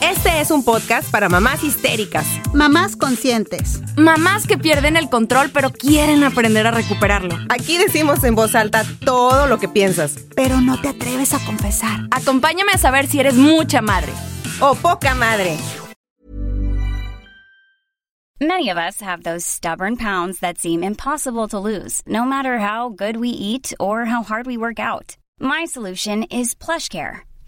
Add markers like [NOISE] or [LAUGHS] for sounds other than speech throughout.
Este es un podcast para mamás histéricas, Mamás conscientes. Mamás que pierden el control pero quieren aprender a recuperarlo. Aquí decimos en voz alta todo lo que piensas. Pero no te atreves a confesar. Acompáñame a saber si eres mucha madre. O poca madre. Many of us have those stubborn pounds that seem impossible to lose, no matter how good we eat or how hard we work out. My solution is PlushCare.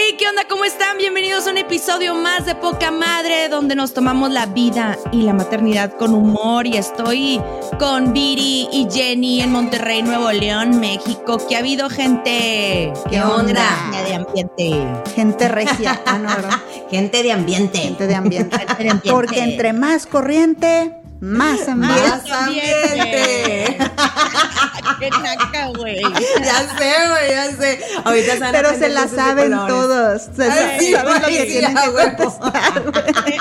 Hey, ¿qué onda? ¿Cómo están? Bienvenidos a un episodio más de Poca Madre, donde nos tomamos la vida y la maternidad con humor. Y estoy con Viri y Jenny en Monterrey, Nuevo León, México. Que ha habido gente. ¿Qué onda? De ambiente. Gente regia. Ah, no. [LAUGHS] Gente de ambiente. Gente de ambiente. Porque entre más corriente, [LAUGHS] más ambiente. Más ambiente. [LAUGHS] Qué naca, güey. ya sé, güey, ya sé. Ahorita se van a Pero se la saben todos. Se Ay, sí, saben lo que sí, tienen que huevo. contestar. [LAUGHS] güey.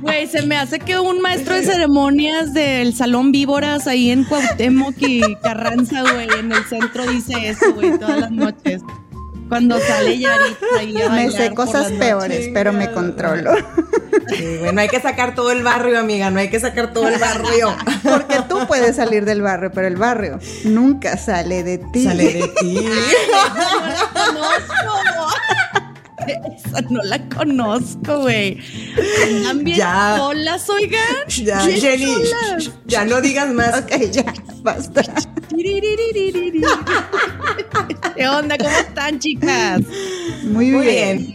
Güey, se me hace que un maestro de ceremonias del Salón Víboras ahí en Cuauhtémoc y Carranza, güey, en el centro dice eso, güey, todas las noches. Cuando sale Yaritza Me sé cosas peores, pero me controlo. Sí, güey, no hay que sacar todo el barrio, amiga, no hay que sacar todo el barrio. Porque tú puedes salir del barrio, pero el barrio nunca sale de ti. Sale de ti. conozco. Esa no la conozco, güey. Andan bien Ya. solas, oigan. Ya, Jenny, solas. ya no digas más. Ok, ya, basta. ¿Qué onda? ¿Cómo están, chicas? Muy, bien.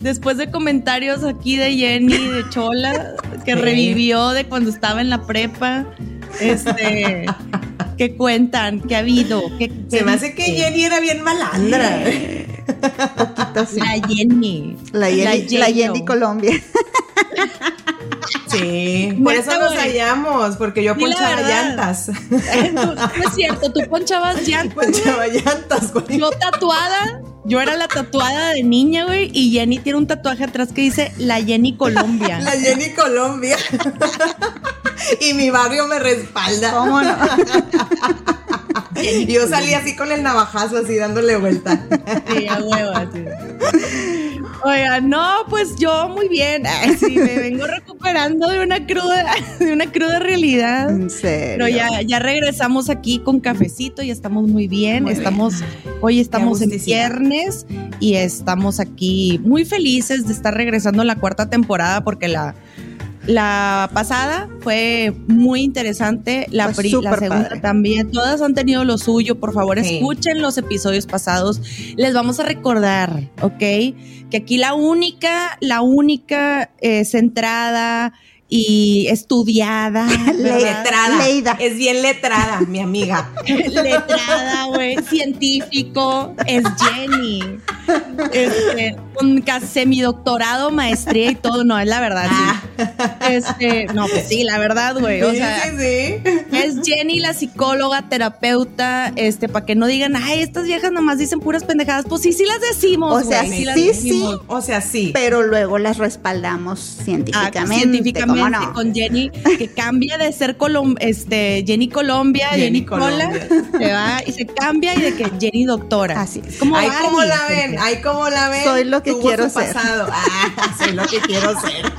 Después de comentarios aquí de Jenny, de Chola, que revivió de cuando estaba en la prepa, este, ¿qué cuentan? ¿Qué ha habido? ¿Qué, Se me hace que? Jenny era bien malandra. Poquito sí. La Jenny. La Jenny, la. Jenny Colombia. Sí, por eso nos hallamos, porque yo ponchaba llantas. [LAUGHS] No, no es cierto, tú ponchabas [LAUGHS] llantas. Ponchaba llantas, güey. Yo tatuada, yo era la tatuada de niña, güey, y Jenny tiene un tatuaje atrás que dice La Jenny Colombia. [LAUGHS] La Jenny Colombia. y mi barrio me respalda. ¿Cómo no? [LAUGHS] Yo salí así con el navajazo, así dándole vuelta. Sí, a huevo, así. Oiga, no, pues yo muy bien. Ay, sí, me vengo recuperando de una cruda, de una cruda realidad. En serio. Pero ya, ya regresamos aquí con cafecito y estamos muy bien. Muy estamos, hoy estamos en viernes y estamos aquí muy felices de estar regresando a la cuarta temporada porque la, la pasada fue muy interesante. La, pri- la segunda padre. también. Todas han tenido lo suyo. Por favor, Sí. escuchen los episodios pasados. Les vamos a recordar, ¿ok? Que aquí la única, la única eh, centrada y estudiada. [LAUGHS] Letrada. Es bien letrada, mi amiga. [LAUGHS] letrada, güey, científico, es Jenny. Este, con casi semidoctorado, maestría y todo, no, es la verdad, sí. Este, no, pues sí, la verdad, güey. O Sí, sea, sí, sí. es Jenny la psicóloga, terapeuta, este, para que no digan, ay, estas viejas nomás dicen puras pendejadas. Pues sí, sí las decimos, O sea, las sí, decimos. O sea, sí. Pero luego las respaldamos Ah, científicamente. científicamente ¿Cómo no? con Jenny, que cambia de ser Colom este, Jenny Colombia, Jenny, Jenny Cola, Colombia. se va y se cambia y de que Jenny doctora. Así es. Como Ay, cómo la ven, porque- ay, cómo la ven. Soy lo que quiero ser. pasado. Ah, [LAUGHS] soy lo que quiero ser.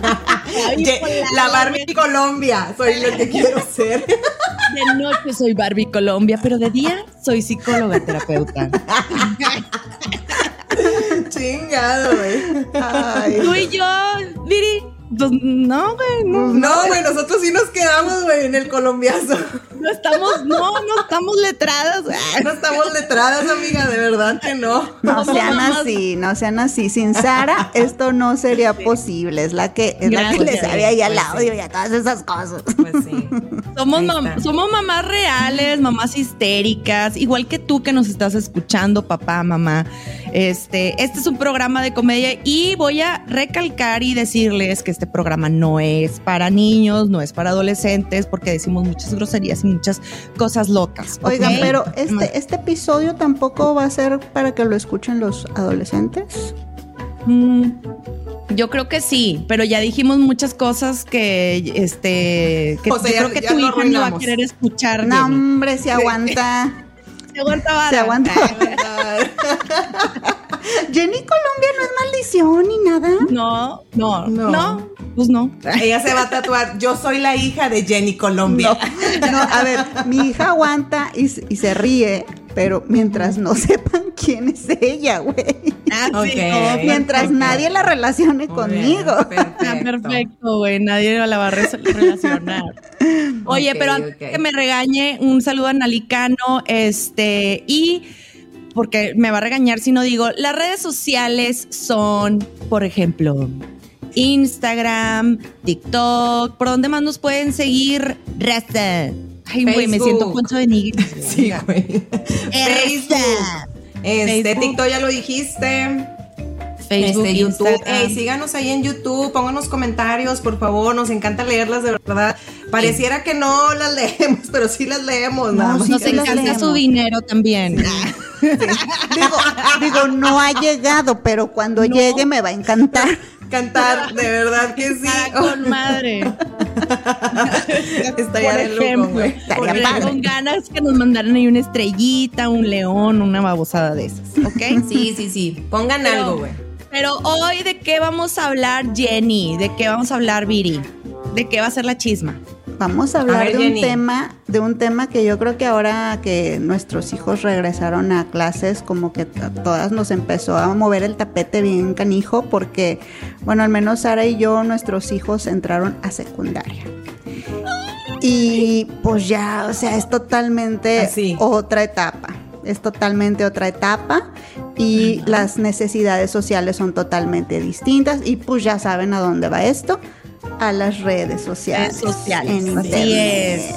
La Barbie Colombia, soy lo que quiero ser. De noche soy Barbie Colombia, pero de día soy psicóloga terapeuta. [LAUGHS] Chingado, güey. Tú y yo, Viri, pues no, güey, no, No, güey, nosotros sí nos quedamos, güey, en el colombiazo. no estamos, no, no estamos letradas. No estamos letradas, amiga, de verdad que no. no sean mamás. así, no sean así. Sin Sara, esto no sería posible. Es la que, es la que le sabe ahí al Pues sí. audio y a todas esas cosas. Pues sí. Somos, mam- somos mamás reales, mamás histéricas, igual que tú que nos estás escuchando, papá, mamá. Este, este es un programa de comedia y voy a recalcar y decirles que este programa no es para niños, no es para adolescentes, porque decimos muchas groserías y muchas cosas locas. ¿ok? Oigan, pero este, este episodio tampoco va a ser para que lo escuchen los adolescentes. Mm, Yo creo que sí, pero ya dijimos muchas cosas que este que O sea, yo ya- creo que tu hija no va a querer escuchar. No, hombre, se aguanta. [LAUGHS] Se aguanta vara. Se aguanta. [LAUGHS] Jenny Colombia no es maldición ni nada. No, no, No. no, pues no. Ella se va a tatuar. Yo soy la hija de Jenny Colombia. No, no, a ver, mi hija aguanta y, se- y se ríe, pero mientras no sepan quién es ella, güey. Ah, sí, Ok. no, Mientras nadie la relacione Muy conmigo. bien, Está Ah, perfecto, güey. Nadie la va a re- relacionar. Oye, pero antes ok. que me regañe, un saludo a Nalicano, este, y porque me va a regañar si no digo, las redes sociales son, por ejemplo, Instagram, TikTok, ¿por dónde más nos pueden seguir? Raza. Ay, güey, me siento Poncho de Nigris. [LAUGHS] Sí, güey. Facebook. Este. TikTok ya lo dijiste. Facebook, este, YouTube. Instagram. Ey, síganos ahí en YouTube, pónganos comentarios, por favor, nos encanta leerlas de verdad. Pareciera que no las [LAUGHS] leemos, pero sí las leemos, No, nada más. sí, Nos sí encanta leemos. su dinero también. [LAUGHS] Digo, digo, no ha llegado, pero cuando No. llegue me va a encantar. Cantar, de verdad que sí. Para con madre. Estaría Por de lujo, ejemplo, güey. Estaría padre. con ganas que nos mandaran ahí una estrellita, un león, una babosada de esas, ¿ok? Sí, sí, sí. Pongan Pero- algo, güey. Pero hoy, ¿de qué vamos a hablar, Jenny? ¿De qué vamos a hablar, Viri? ¿De qué va a ser la chisma? Vamos a hablar ver, de un Jenny. tema, de un tema que yo creo que ahora que nuestros hijos regresaron a clases, como que a todas nos empezó a mover el tapete bien canijo, porque, bueno, al menos Sara y yo, nuestros hijos entraron a secundaria. Y pues ya, o sea, es totalmente Así. otra etapa. Es totalmente otra etapa y las necesidades sociales son totalmente distintas. Y pues ya saben a dónde va esto, a las redes sociales. Redes sociales, En así internet. es.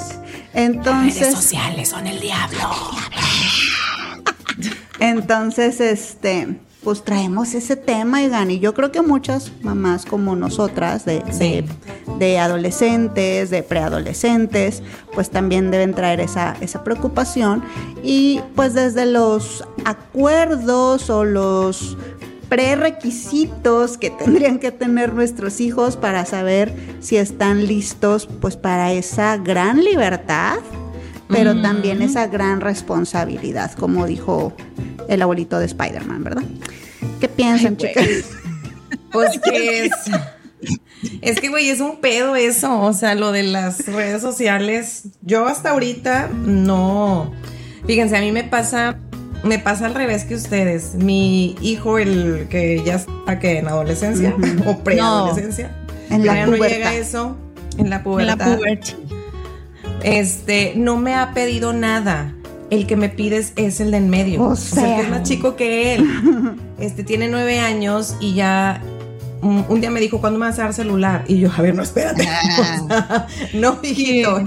Entonces, sociales son el diablo. [LAUGHS] entonces, este, pues traemos ese tema, Igan, y yo creo que muchas mamás como nosotras, de, Sí. de, de adolescentes, de preadolescentes, pues también deben traer esa, esa preocupación. Y pues desde los acuerdos o los prerequisitos que tendrían que tener nuestros hijos para saber si están listos pues para esa gran libertad, pero también esa gran responsabilidad, como dijo el abuelito de Spider-Man, ¿verdad? ¿Qué piensan, Ay, chicas? Pues que es. Es que, güey, es un pedo eso. O sea, lo de las redes sociales. Yo hasta ahorita no. Fíjense, a mí me pasa. Me pasa al revés que ustedes. Mi hijo, el que ya está que en adolescencia o preadolescencia. En la no pubertad. llega eso. En la En pubertad. la puberty. Este, no me ha pedido nada. El que me pides es el de en medio. O O sea, el que es más chico que él. [LAUGHS] Este, tiene nueve años y ya un, un día me dijo, ¿cuándo me vas a dar celular? Y yo, a ver, no, espérate. [LAUGHS] O sea, no, hijito.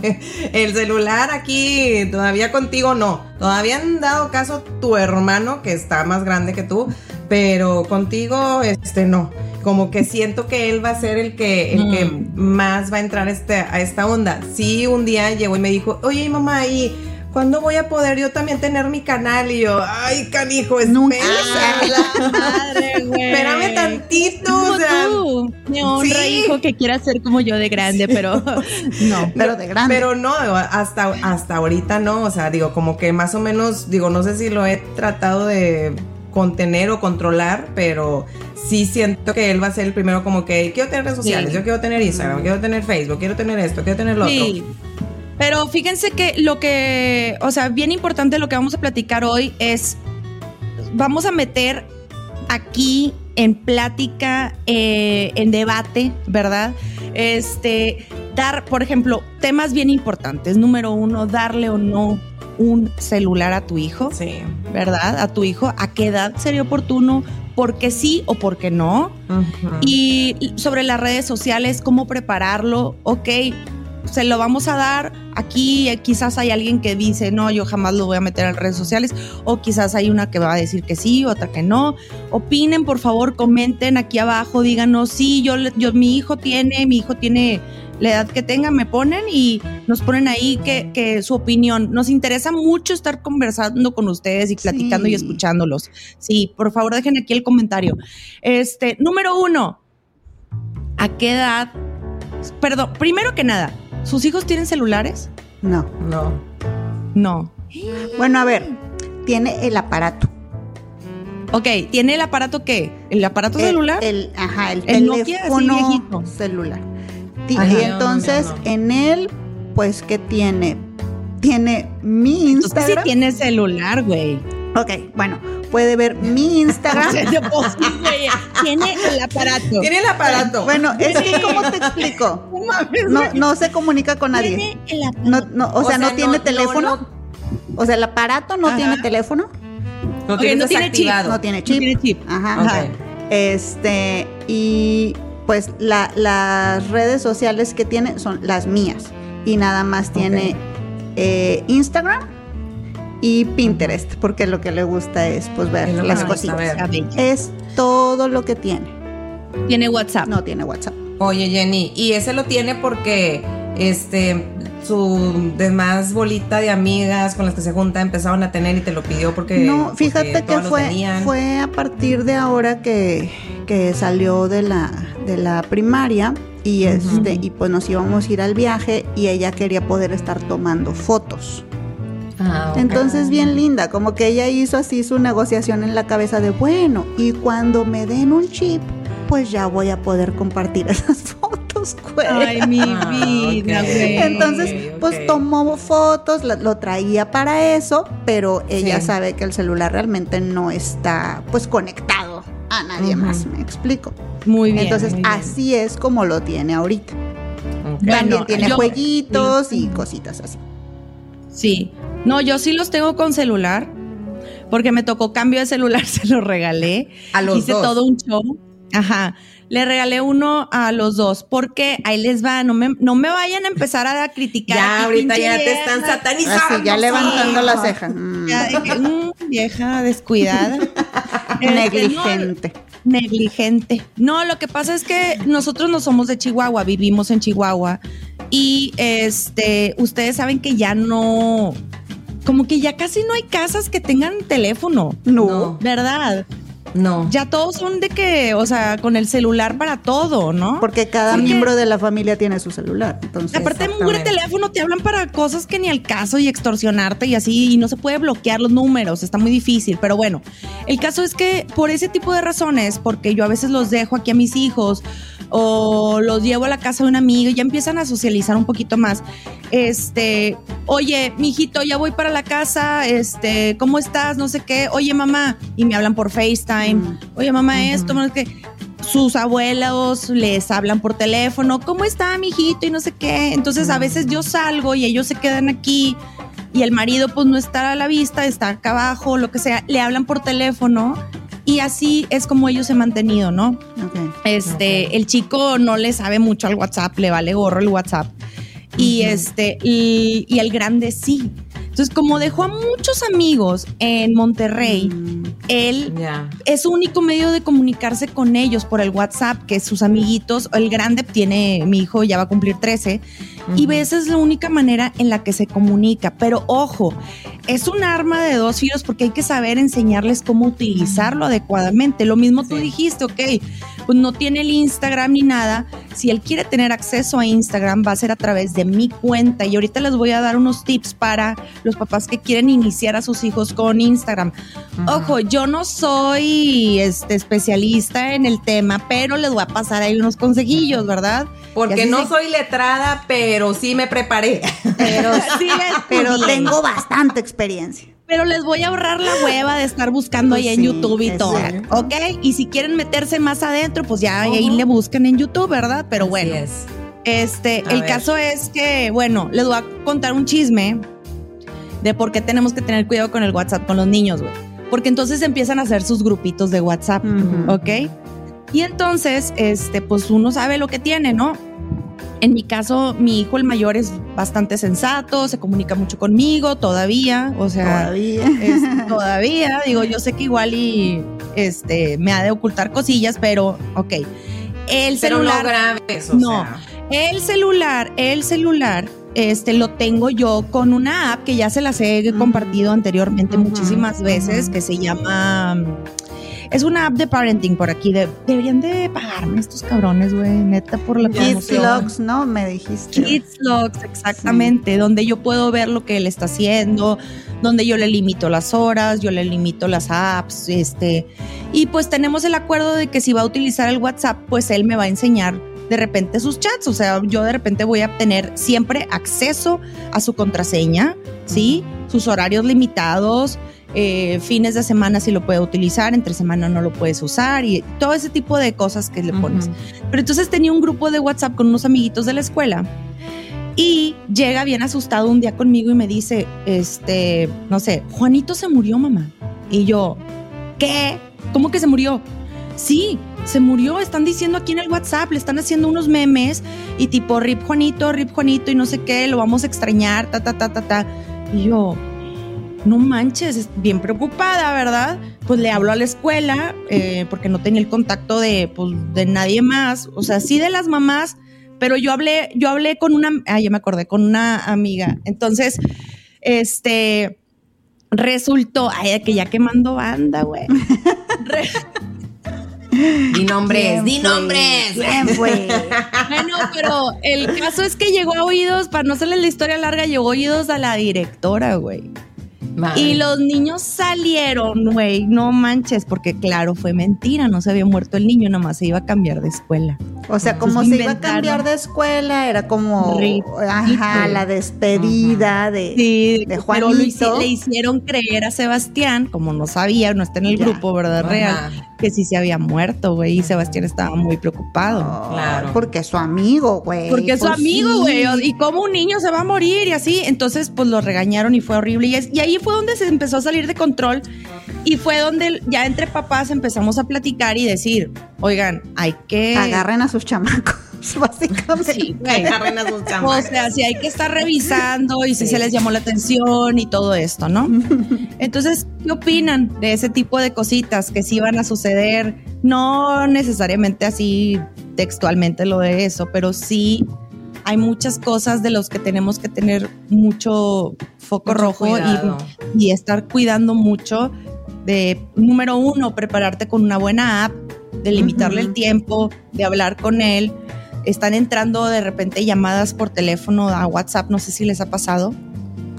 El celular aquí, todavía contigo no. Todavía han dado caso tu hermano, que está más grande que tú, pero contigo, este, no. Como que siento que él va a ser el que, el que más va a entrar este, a esta onda. Sí, un día llegó y me dijo, oye, mamá, ¿y cuándo voy a poder yo también tener mi canal? Y yo, ay, canijo, Nunca. espera. Madre. [LAUGHS] Espérame tantito, Como o sea. tú. Me honra, sí. hijo, que quiera ser como yo de grande, [LAUGHS] pero no. Pero de grande. Pero no, hasta, hasta ahorita no, o sea, digo, como que más o menos, digo, no sé si lo he tratado de contener o controlar, pero sí siento que él va a ser el primero como que quiero tener redes sociales, Sí. yo quiero tener Instagram, quiero tener Facebook, quiero tener esto, quiero tener lo Sí. otro. Pero fíjense que lo que, o sea, bien importante lo que vamos a platicar hoy es, vamos a meter aquí en plática, eh, en debate, ¿verdad? Este, dar, por ejemplo, temas bien importantes. Número uno, darle o no un celular a tu hijo, Sí. ¿verdad? A tu hijo, ¿a qué edad sería oportuno? ¿Por qué sí o por qué no? Y sobre las redes sociales, cómo prepararlo, ok, se lo vamos a dar. Aquí eh, quizás hay alguien que dice, no, yo jamás lo voy a meter en redes sociales, o quizás hay una que va a decir que sí, otra que no. Opinen, por favor, comenten aquí abajo, díganos, sí, yo, yo mi hijo tiene, mi hijo tiene la edad que tenga, me ponen y nos ponen ahí que, que su opinión. Nos interesa mucho estar conversando con ustedes y platicando y escuchándolos. Sí, por favor, dejen aquí el comentario. Este, número uno, ¿a qué edad? Perdón, primero que nada, ¿sus hijos tienen celulares? No. No. No. Bueno, a ver, tiene el aparato. Ok, ¿tiene el aparato qué? ¿El aparato El- celular? El, ajá, el, El teléfono viejito. celular. Ti- Ajá. Y entonces, no, no. en él, pues, ¿qué tiene? Tiene mi Entonces sí Instagram. tiene celular, güey. Ok, bueno, puede ver mi Instagram. [LAUGHS] Tiene el aparato. Tiene el aparato. Bueno, es que, ¿cómo te explico? [LAUGHS] No No, se comunica con nadie. Tiene el aparato. No, no, o, sea, no, tiene no, teléfono. no, O sea, el aparato no Ajá. tiene teléfono. no tiene no tiene chip. No tiene chip. tiene chip. Ajá. Este, y pues la- las redes sociales que tiene son las mías. Y nada más tiene eh, Instagram y Pinterest, porque lo que le gusta es pues ver Es las cositas. Es todo lo que tiene. Tiene WhatsApp. No tiene WhatsApp. Oye, Jenny, y ese lo tiene porque este su demás bolita de amigas con las que se junta empezaron a tener y te lo pidió porque No, porque fíjate que fue, fue a partir de ahora que, que salió de la, de la primaria y este, y pues nos íbamos a ir al viaje y ella quería poder estar tomando fotos. Ah. Entonces, bien linda, como que ella hizo así su negociación en la cabeza de, bueno, y cuando me den un chip, pues ya voy a poder compartir [LAUGHS] esas fotos, güey. Ay, mi Ah, vida. Entonces, pues tomó fotos, lo traía para eso, pero ella Sí. sabe que el celular realmente no está, pues, conectado a nadie más, me explico. Muy bien. Entonces, muy bien. así es como lo tiene ahorita. También tiene yo- jueguitos y cositas así. Sí. No, yo sí los tengo con celular. Porque me tocó cambio de celular, [LAUGHS] se lo regalé. A los Hice dos. todo un show. Ajá. Le regalé uno a los dos. Porque ahí les va. No me, no me vayan a empezar a criticar. Ya ahorita ya te están satanizando. Así, ya levantando sí. la ceja. Mm, Ya dije, "Mm, vieja descuidada. [LAUGHS] Este, Negligente. no, negligente. No, lo que pasa es que nosotros no somos de Chihuahua, vivimos en Chihuahua. Y este, ustedes saben que ya no, como que ya casi no hay casas que tengan teléfono, No. No, ¿verdad? No. Ya todos son de que, o sea, con el celular para todo, ¿no? Porque cada Porque- miembro de la familia tiene su celular. Entonces, Aparte de un teléfono te hablan para cosas que ni al caso y extorsionarte y así y no se puede bloquear los números, está muy difícil, pero bueno, el caso es que por ese tipo de razones, porque yo a veces los dejo aquí a mis hijos o los llevo a la casa de un amigo y ya empiezan a socializar un poquito más. Este, oye, mijito, ya voy para la casa, este, ¿cómo estás? No sé qué. Oye, mamá, y me hablan por FaceTime. Mm. Oye, mamá, esto, no sé qué sus abuelos les hablan por teléfono, ¿cómo está mi hijito? Y no sé qué. Entonces a veces yo salgo y ellos se quedan aquí y el marido pues no está a la vista, está acá abajo, lo que sea, le hablan por teléfono y así es como ellos se han mantenido, ¿no? Ok. Este, el chico no le sabe mucho al WhatsApp, le vale gorro el WhatsApp. Y este, y, y el grande sí. Entonces, como dejó a muchos amigos en Monterrey, Mm, él es su único medio de comunicarse con ellos por el WhatsApp, que sus amiguitos, el grande tiene, mi hijo ya va a cumplir 13, y esa es la única manera en la que se comunica. Pero ojo, es un arma de dos filos porque hay que saber enseñarles cómo utilizarlo adecuadamente. Lo mismo tú dijiste, ok, pues no tiene el Instagram ni nada, si él quiere tener acceso a Instagram va a ser a través de mi cuenta y ahorita les voy a dar unos tips para los papás que quieren iniciar a sus hijos con Instagram. Ojo, yo no soy este especialista en el tema, pero les voy a pasar ahí unos consejillos, ¿verdad? Porque no soy letrada, pero sí me preparé. Pero [LAUGHS] sí, pero tengo bastante experiencia pero les voy a ahorrar la hueva de estar buscando ahí en YouTube y todo, ¿ok? Y si quieren meterse más adentro, pues ya ahí le buscan en YouTube, ¿verdad? Pero bueno, este, el caso es que, bueno, les voy a contar un chisme de por qué tenemos que tener cuidado con el WhatsApp con los niños, güey. Porque entonces empiezan a hacer sus grupitos de WhatsApp, ¿ok? Y entonces, este, pues uno sabe lo que tiene, ¿no? En mi caso, mi hijo el mayor es bastante sensato, se comunica mucho conmigo todavía, o sea, todavía, [LAUGHS] todavía, digo, yo sé que igual y este me ha de ocultar cosillas, pero ok. El celular, no, el celular, el celular, este lo tengo yo con una app que ya se las he compartido anteriormente muchísimas veces, que se llama es una app de parenting por aquí. deberían de pagarme estos cabrones, güey, neta, por la Kids Logs, ¿no? Me dijiste. Kids Logs, exactamente, donde yo puedo ver lo que él está haciendo, donde yo le limito las horas, yo le limito las apps, este, y pues tenemos el acuerdo de que si va a utilizar el WhatsApp, pues él me va a enseñar de repente sus chats, o sea, yo de repente voy a tener siempre acceso a su contraseña, ¿sí? Sus horarios limitados, eh, fines de semana sí lo puede utilizar, entre semana no lo puedes usar y todo ese tipo de cosas que le pones. Pero entonces tenía un grupo de WhatsApp con unos amiguitos de la escuela y llega bien asustado un día conmigo y me dice, este, no sé, Juanito se murió, mamá. Y yo, ¿qué? ¿Cómo que se murió? Sí, se murió, están diciendo aquí en el WhatsApp, le están haciendo unos memes y tipo, rip Juanito, rip Juanito y no sé qué, lo vamos a extrañar, ta, ta, ta, ta, ta. Y yo, no manches, bien preocupada, ¿verdad? Pues le hablo a la escuela eh, porque no tenía el contacto de, pues, de nadie más, o sea, sí de las mamás, pero yo hablé, yo hablé con una, ah, ya me acordé, con una amiga. Entonces, este, resultó, ay, que ya quemando banda, güey. [LAUGHS] Di nombres, di nombres. bueno, pero el caso es que llegó a oídos, para no hacerle la historia larga, llegó a oídos a la directora, güey. Y los niños salieron, güey, no manches, porque claro, fue mentira, no se había muerto el niño, nomás se iba a cambiar de escuela. O sea, como se iba a cambiar de escuela, era como ajá, la despedida de, de Juanito. le hicieron creer a Sebastián, como no sabía, no está en el grupo, ¿verdad? Real, que sí se había muerto, güey, y Sebastián estaba muy preocupado. claro. Porque es su amigo, güey. Porque es su pues amigo, güey. Y cómo un niño se va a morir y así. Entonces, pues lo regañaron y fue horrible. Y, y ahí fue donde se empezó a salir de control y fue donde ya entre papás empezamos a platicar y decir, oigan, hay que... Agarren a sus chamacos. [LAUGHS] Básicamente. Sí, agarren a sus chamacos. O sea, si hay que estar revisando y si se les llamó la atención y todo esto, ¿no? [LAUGHS] Entonces, ¿qué opinan de ese tipo de cositas que sí van a suceder? No necesariamente así textualmente lo de eso, pero sí hay muchas cosas de los que tenemos que tener mucho foco rojo y, estar cuidando mucho de, número uno, prepararte con una buena app, de limitarle el tiempo, de hablar con él. Están entrando de repente llamadas por teléfono a WhatsApp, no sé si les ha pasado.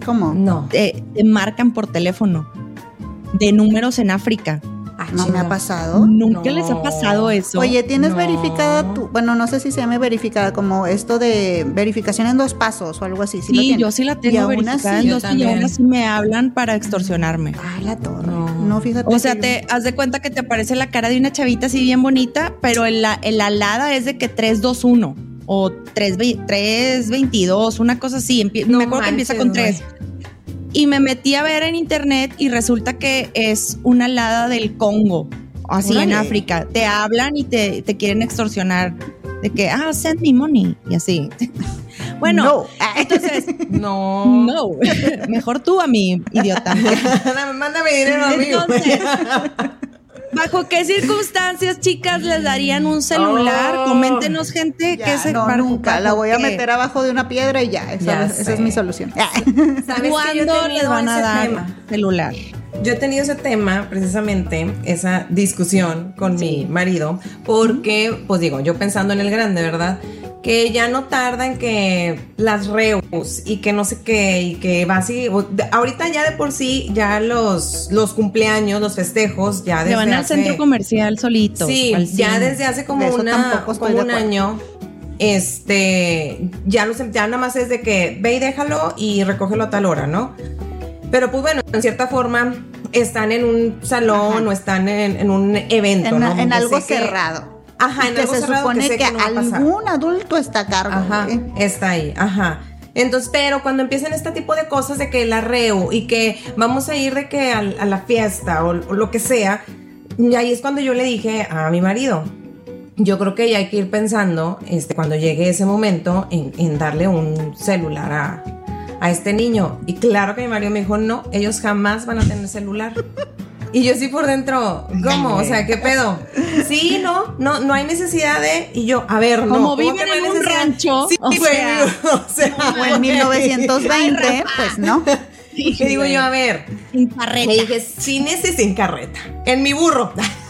¿Cómo? No. te marcan por teléfono de números en África no me ha pasado. Nunca les ha pasado eso. Oye, ¿tienes verificada tu, bueno, no sé si se llama verificada, como esto de verificación en dos pasos o algo así? Sí, yo sí la tengo verificada en dos y aún así me hablan para extorsionarme. Ay, la torre. No, fíjate. O sea, te haz de cuenta que te aparece la cara de una chavita así bien bonita, pero en la, en la alada es de que 321 o 322, una cosa así. me acuerdo que empieza con 3 y me metí a ver en internet y resulta que es una alada del Congo, así en África. Te hablan y te, quieren extorsionar de que, ah, send me money y así. [LAUGHS] Bueno, entonces, [LAUGHS] no. No, [LAUGHS] mejor tú a mí, idiota. Mándame dinero a mí. ¿Bajo qué circunstancias, chicas, les darían un celular? Oh. Coméntenos, gente, Ya, que se no, nunca. La voy a meter abajo de una piedra y ya. Esa, Ya esa es mi solución. [LAUGHS] ¿Sabes que yo he ¿Cuándo les van a ese dar tema? celular? Yo he tenido ese tema, precisamente, esa discusión con mi marido, porque, pues digo, yo pensando en el grande, ¿verdad? Que ya no tarda en que las reus y que no sé qué, y que va así. o- de- Ahorita ya de por sí, ya los, los cumpleaños, los festejos, ya desde Se van al hace- centro comercial solitos. Sí, ya desde hace como, De una, como un año, este, ya, los, ya nada más es de que ve y déjalo y recógelo a tal hora, ¿no? Pero pues bueno, en cierta forma están en un salón Ajá. o están en, en un evento, en, ¿no? en algo cerrado. Ajá, en que algo se supone que, no va a pasar. algún adulto está a cargo. Ajá, ¿eh? está ahí, ajá. Entonces, pero cuando empiezan este tipo de cosas de que la reo y que vamos a ir de que al- a, la fiesta o, o lo que sea, y ahí es cuando yo le dije a mi marido, yo creo que ya hay que ir pensando, este, cuando llegue ese momento, en, en darle un celular a, a este niño. Y claro que mi marido me dijo, no, ellos jamás van a tener celular. Y yo sí por dentro, ¿cómo? O sea, ¿qué pedo? Sí, no, no, no hay necesidad de. Y yo, a ver, no. Como ¿cómo viven no en un rancho, Sí, o sea. [LAUGHS] o sea, O en 1920, pues no. [LAUGHS] Le digo yo, a ver, Sin carreta. le dije, sí necesito en carreta, en mi burro. [LAUGHS]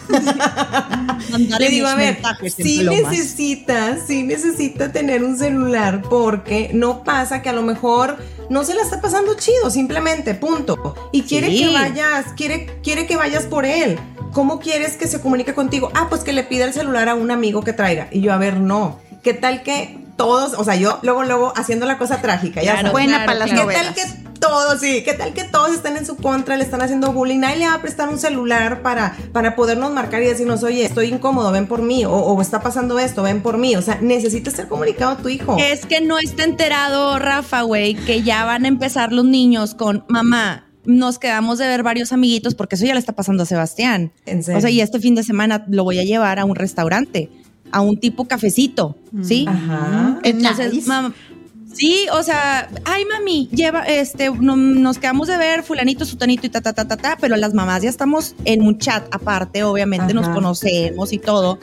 Le digo, a ver, sí necesita, sí necesita tener un celular porque no pasa que a lo mejor no se la está pasando chido, simplemente, punto. Y quiere Sí. que vayas, quiere, quiere que vayas por él. ¿Cómo quieres que se comunique contigo? Ah, pues que le pida el celular a un amigo que traiga. Y yo, a ver, no. ¿Qué tal que todos, o sea, yo luego, luego haciendo la cosa trágica, ya Claro, sabes. Buena claro, para las ¿Qué novelas. tal que todos, sí, qué tal que todos están en su contra, le están haciendo bullying? Nadie le va a prestar un celular para, para podernos marcar y decirnos, oye, estoy incómodo, ven por mí, o, o está pasando esto, ven por mí. O sea, necesita ser comunicado tu hijo. Es que no está enterado, Rafa, güey, que ya van a empezar los niños con mamá. Nos quedamos de ver varios amiguitos porque eso ya le está pasando a Sebastián. En serio. O sea, y este fin de semana lo voy a llevar a un restaurante, a un tipo cafecito, ¿sí? Ajá. Entonces, Nice. mam- sí, o sea, ay mami, lleva, este, no- nos quedamos de ver fulanito, sutanito y ta, ta, ta, ta, ta, pero las mamás ya estamos en un chat aparte, obviamente nos conocemos y todo.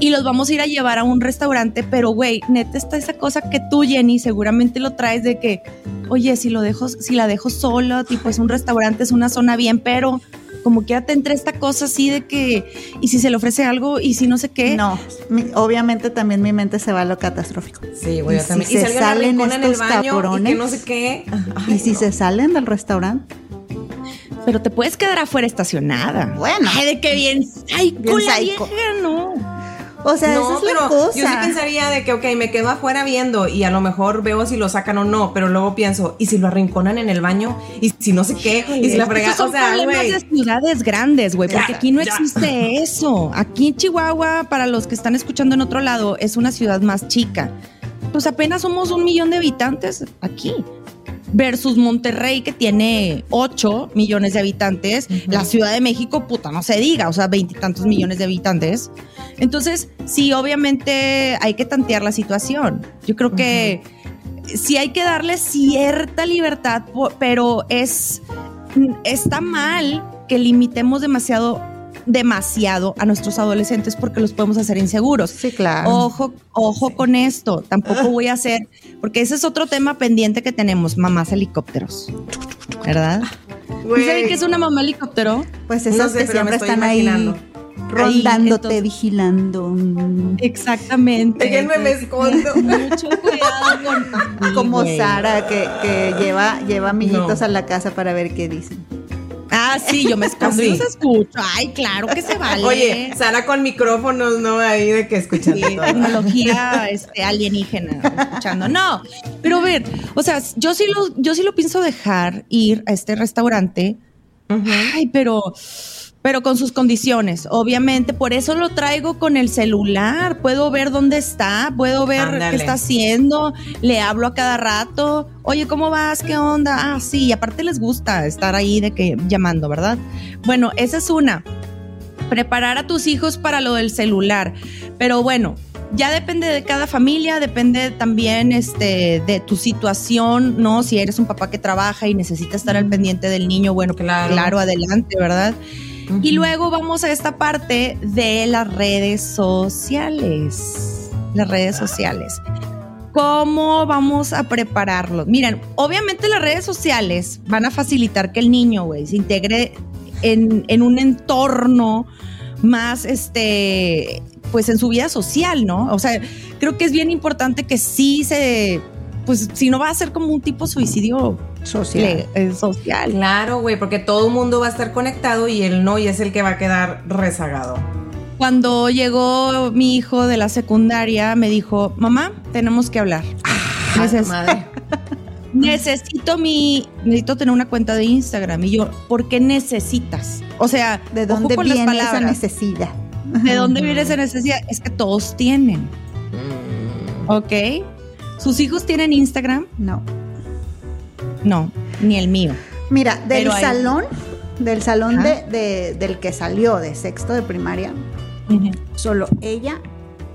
Y los vamos a ir a llevar a un restaurante, pero güey, neta está esa cosa que tú, Jenny, seguramente lo traes de que, oye, si lo dejo, si la dejo sola, tipo es un restaurante, es una zona bien, pero como que ya te entra esta cosa así de que, y si se le ofrece algo, y si no sé qué. No, mi- obviamente también mi mente se va a lo catastrófico. Sí, güey, Y yo si también. se salen en el estos baño y que no sé qué. y Ay, si no. se salen del restaurante, Pero te puedes quedar afuera estacionada. Bueno. Ay, de que bien psycho Bien la psycho. vieja, no. O sea, no, esa es pero la cosa. yo sí pensaría de que, ok, me quedo afuera viendo y a lo mejor veo si lo sacan o no, pero luego pienso, ¿y si lo arrinconan en el baño? ¿Y si no sé qué? ¿Y si la frega? Estos son O sea, problemas de ciudades grandes, güey, porque Ya, aquí no ya. existe eso. Aquí en Chihuahua, para los que están escuchando en otro lado, es una ciudad más chica. Pues apenas somos un millón de habitantes aquí. Versus Monterrey, que tiene 8 millones de habitantes. La Ciudad de México, puta, no se diga, o sea, veintitantos millones de habitantes. Entonces, sí, obviamente hay que tantear la situación. Yo creo que sí hay que darle cierta libertad, pero es está mal que limitemos demasiado demasiado a nuestros adolescentes porque los podemos hacer inseguros. Sí, claro. Ojo, ojo con esto. Tampoco voy a hacer, porque ese es otro tema pendiente que tenemos, mamás helicópteros. ¿Verdad? ¿Saben qué es una mamá helicóptero? Pues esas No sé, que siempre están ahí rondándote, entonces- vigilando. Exactamente. Déjenme me escondo. [LAUGHS] Mucho cuidado con Como. Sara, que, que lleva, lleva amiguitos No. a la casa para ver qué dicen. Ah, sí, yo me [LAUGHS] escondo y los escucho. Ay, claro que se vale. Oye, Sara con micrófonos, ¿no? Ahí de que escuchando Sí, todo. tecnología [LAUGHS] este, alienígena escuchando. No, pero a ver, o sea, yo sí lo, yo sí lo pienso dejar ir a este restaurante. Ay, pero, pero con sus condiciones. Obviamente, por eso lo traigo con el celular. Puedo ver dónde está, puedo ver Ándale. qué está haciendo, le hablo a cada rato. Oye, ¿cómo vas? ¿Qué onda? Ah, sí, y aparte les gusta estar ahí de que llamando, ¿verdad? Bueno, esa es una. Preparar a tus hijos para lo del celular. Pero bueno, ya depende de cada familia, depende también este, de tu situación, ¿no? Si eres un papá que trabaja y necesita estar al pendiente del niño, bueno, Claro. claro, adelante, ¿verdad? Y luego vamos a esta parte de las redes sociales. Las redes sociales. ¿Cómo vamos a prepararlo? Miren, obviamente las redes sociales van a facilitar que el niño, güey, se integre en, en un entorno más, este, pues en su vida social, ¿no? O sea, creo que es bien importante que sí se, pues si no va a ser como un tipo suicidio Social. le- eh, social. Claro, güey, porque todo el mundo va a estar conectado y él no, y es el que va a quedar rezagado. Cuando llegó mi hijo de la secundaria, me dijo, mamá, tenemos que hablar. Neces- Madre. [LAUGHS] necesito mi, necesito tener una cuenta de Instagram. Y yo, ¿por qué necesitas? O sea, ¿De ojo dónde viene esa necesidad? ¿De dónde viene esa necesidad? Es que todos tienen, Mm. ¿ok? ¿Sus hijos tienen Instagram? No. No, ni el mío. Mira, del hay- salón, del salón de, de- del que salió de sexto de primaria, solo ella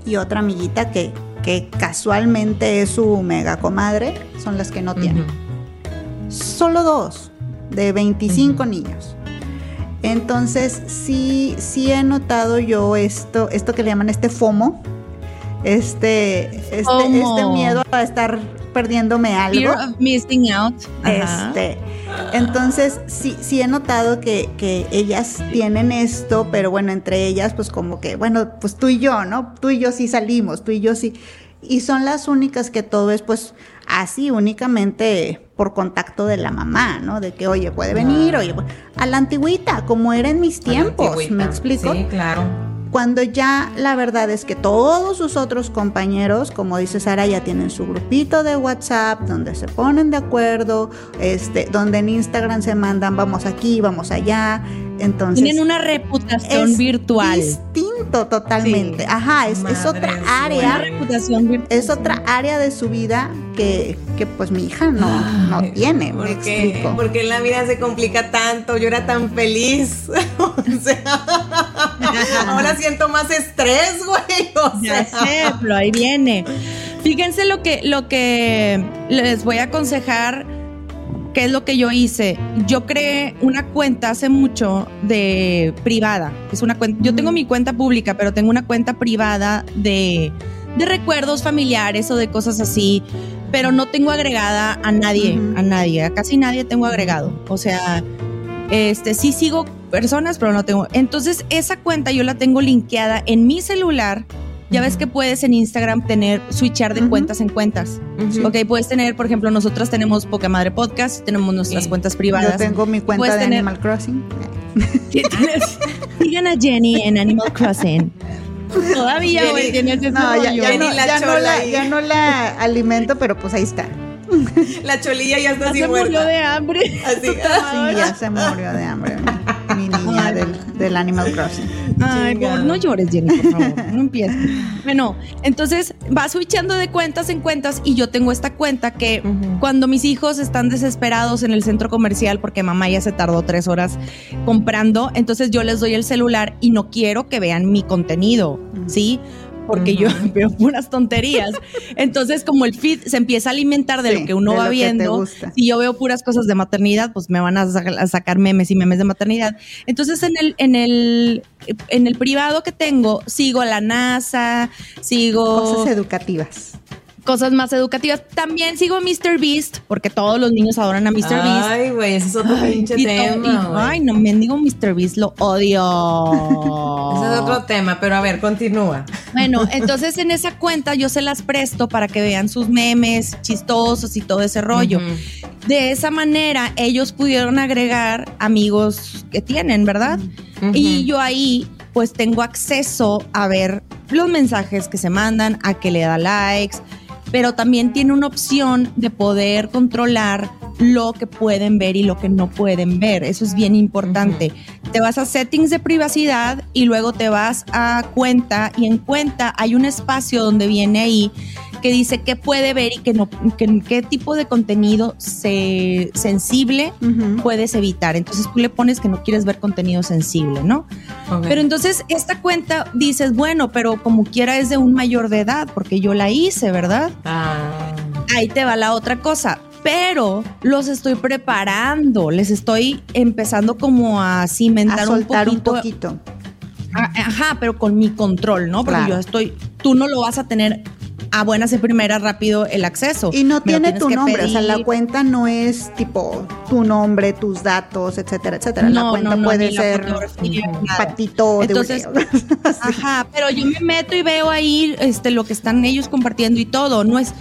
y otra amiguita que, que casualmente es su mega comadre, son las que no tienen. Solo dos de 25 niños. Entonces, sí, sí he notado yo esto, esto que le llaman este FOMO, este, este, este miedo a estar perdiéndome algo. Fear of missing out. Ajá. Este, entonces sí, sí he notado que, que ellas tienen esto, pero bueno, entre ellas, pues como que, bueno, pues tú y yo, ¿no? Tú y yo sí salimos, tú y yo sí. Y son las únicas que todo es pues así, únicamente por contacto de la mamá, ¿no? De que, oye, puede venir, oye, a la antigüita, como era en mis A tiempos. ¿me explico? Sí, claro. Cuando ya la verdad es que todos sus otros compañeros, como dice Sara, ya tienen su grupito de WhatsApp donde se ponen de acuerdo, este, donde en Instagram se mandan vamos aquí, vamos allá. Entonces Tienen una reputación es virtual. distinto totalmente. Sí. Ajá, es, es otra área, es otra área de su vida que, que pues mi hija no, tiene, ¿Por qué? explico. ¿Por qué la vida se complica tanto? Yo era tan feliz. [LAUGHS] o sea, ahora siento más estrés, güey. O Ya sea, sé, pero ahí viene. Fíjense lo que, lo que les voy a aconsejar, que es lo que yo hice. Yo creé una cuenta hace mucho de privada. Es una cuenta, yo tengo mi cuenta pública, pero tengo una cuenta privada de, de recuerdos familiares o de cosas así. Pero no tengo agregada a nadie, a nadie, a casi nadie tengo agregado. O sea, este sí sigo personas, pero no tengo. Entonces, esa cuenta yo la tengo linkeada en mi celular. Ya ves que puedes en Instagram tener, switchar de cuentas en cuentas. Ujú. Ok, puedes tener, por ejemplo, nosotras tenemos Poca Madre Podcast, tenemos nuestras Sí. cuentas Yo privadas. tengo mi cuenta Puedes de tener- Animal Crossing. Sigan a Jenny en Animal Crossing. Todavía, güey, Jenny- tiene ese No, ya, ya no, la ya no la, ya no la alimento, pero pues ahí está. La cholilla ya está Ya así se murió muerta. de hambre. Así. Sí, ya [LAUGHS] se murió de hambre mi, niña del, del Animal Crossing. Ay, por- no llores, Jenny, por favor. No empieces. Bueno, entonces va switchando de cuentas en cuentas y yo tengo esta cuenta que cuando mis hijos están desesperados en el centro comercial porque mamá ya se tardó tres horas comprando, entonces yo les doy el celular y no quiero que vean mi contenido, ¿sí? Porque yo [LAUGHS] veo puras tonterías. Entonces, como el feed se empieza a alimentar de Sí, lo que uno va viendo, si yo veo puras cosas de maternidad, pues me van a, sa- a sacar memes y memes de maternidad. Entonces, en el, en el, en el privado que tengo, sigo a la NASA, sigo Cosas educativas. cosas más educativas. También sigo a Mr. Beast, porque todos los niños adoran a Mr. Beast. Ay, güey, ese es otro pinche Y tema. y- ay, no, mendigo Mr. Beast, lo odio. [LAUGHS] Ese es otro tema, pero a ver, continúa. Bueno, entonces en esa cuenta yo se las presto para que vean sus memes chistosos y todo ese rollo. De esa manera ellos pudieron agregar amigos que tienen, ¿verdad? Y yo ahí pues tengo acceso a ver los mensajes que se mandan, a que le da likes, pero también tiene una opción de poder controlar lo que pueden ver y lo que no pueden ver. Eso es bien importante. Te vas a settings de privacidad y luego te vas a cuenta y en cuenta hay un espacio donde viene ahí que dice qué puede ver y qué no, qué, qué tipo de contenido se, sensible puedes evitar. Entonces tú le pones que no quieres ver contenido sensible, ¿no? Pero entonces esta cuenta dices, bueno, pero como quiera es de un mayor de edad, porque yo la hice, ¿verdad? Ah. Ahí te va la otra cosa. Pero los estoy preparando, les estoy empezando como a cimentar a soltar un un poquito. poquito. A- Ajá, pero con mi control, ¿no? Porque Claro. yo estoy, tú no lo vas a tener a buenas y primeras rápido el acceso. Y no tiene tu nombre, o sea, la cuenta no es tipo tu nombre, tus datos, etcétera, etcétera. la No, cuenta no, no, puede la ser un patito Entonces. [LAUGHS] Ajá, pero yo me meto y veo ahí este, lo que están ellos compartiendo y todo. No es.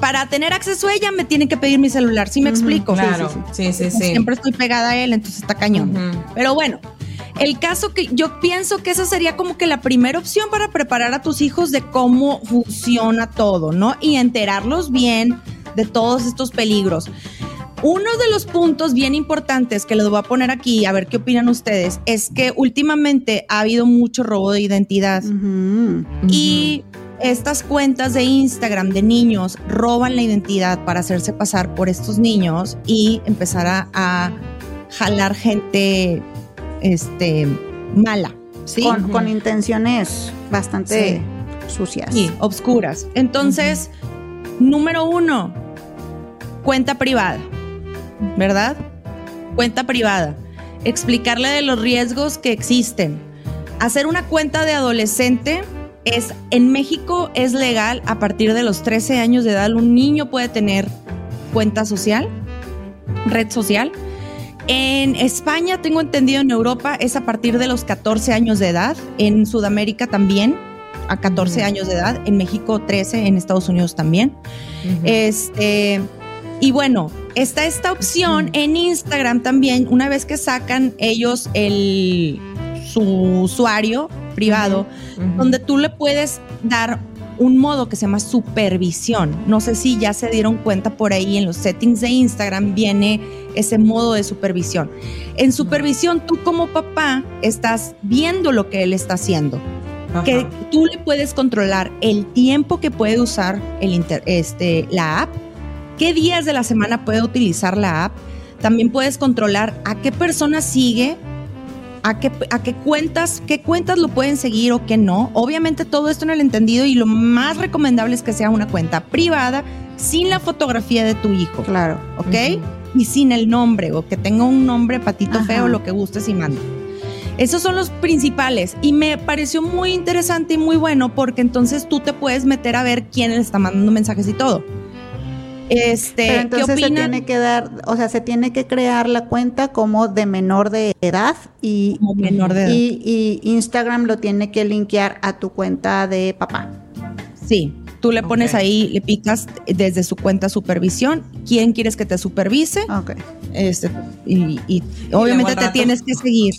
Para tener acceso a ella me tienen que pedir mi celular, ¿sí me explico? Claro, sí, sí, sí. Siempre estoy pegada a él, entonces está cañón. Pero bueno, el caso que yo pienso que esa sería como que la primera opción para preparar a tus hijos de cómo funciona todo, ¿no? Y enterarlos bien de todos estos peligros. Uno de los puntos bien importantes que les voy a poner aquí, a ver qué opinan ustedes, es que últimamente ha habido mucho robo de identidad y estas cuentas de Instagram de niños roban la identidad para hacerse pasar por estos niños y empezar a, a jalar gente este, mala, ¿sí? con, con intenciones bastante sucias. Sí, obscuras. Entonces, número uno, cuenta privada, ¿verdad? Cuenta privada. Explicarle de los riesgos que existen. Hacer una cuenta de adolescente es, en México es legal a partir de los 13 años de edad. Un niño puede tener cuenta social, red social. En España, tengo entendido, en Europa es a partir de los 14 años de edad. En Sudamérica también, a 14 años de edad. En México, 13. En Estados Unidos también. Este. Y bueno, está esta opción en Instagram también, una vez que sacan ellos el su usuario privado, donde tú le puedes dar un modo que se llama supervisión. No sé si ya se dieron cuenta por ahí en los settings de Instagram viene ese modo de supervisión. En supervisión tú como papá estás viendo lo que él está haciendo Ajá. que tú le puedes controlar el tiempo que puede usar el inter- este, la app, qué días de la semana puede utilizar la app. También puedes controlar a qué persona sigue, a qué, a qué cuentas, qué cuentas lo pueden seguir o qué no. Obviamente todo esto en el entendido y lo más recomendable es que sea una cuenta privada sin la fotografía de tu hijo. Claro. ¿ok? Y sin el nombre, o que tenga un nombre patito Ajá. feo, lo que gustes y manda. Esos son los principales y me pareció muy interesante y muy bueno porque entonces tú te puedes meter a ver quién le está mandando mensajes y todo. Este, Pero entonces ¿qué se tiene que dar, o sea, se tiene que crear la cuenta como de menor de edad y, Como menor de edad. y, y Instagram lo tiene que linkear a tu cuenta de papá. Sí, tú le pones ahí, le picas desde su cuenta supervisión, quién quieres que te supervise, Ok. este, y, y obviamente te rato- tienes que seguir.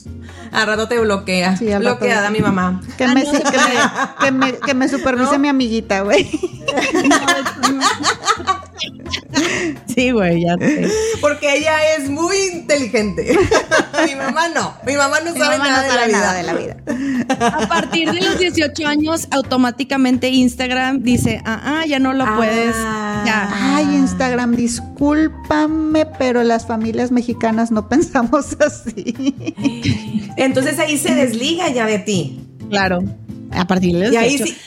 Al rato te bloquea. Sí, Bloqueada mi mamá. Que, Ah, me, no, que, me, que, me, que me supervise mi amiguita, güey. [LAUGHS] [LAUGHS] Sí, güey, ya sé. Porque ella es muy inteligente. [LAUGHS] mi mamá no. Mi mamá no Mi sabe, mamá nada, no de sabe la nada vida. de la vida. [LAUGHS] A partir de los 18 años, automáticamente Instagram dice, ah, ah, ya no lo Ah. puedes. Ya. Ay, Instagram, discúlpame, pero las familias mexicanas no pensamos así. Entonces ahí se desliga ya de ti. Claro. A partir de los Y ahí 18. sí,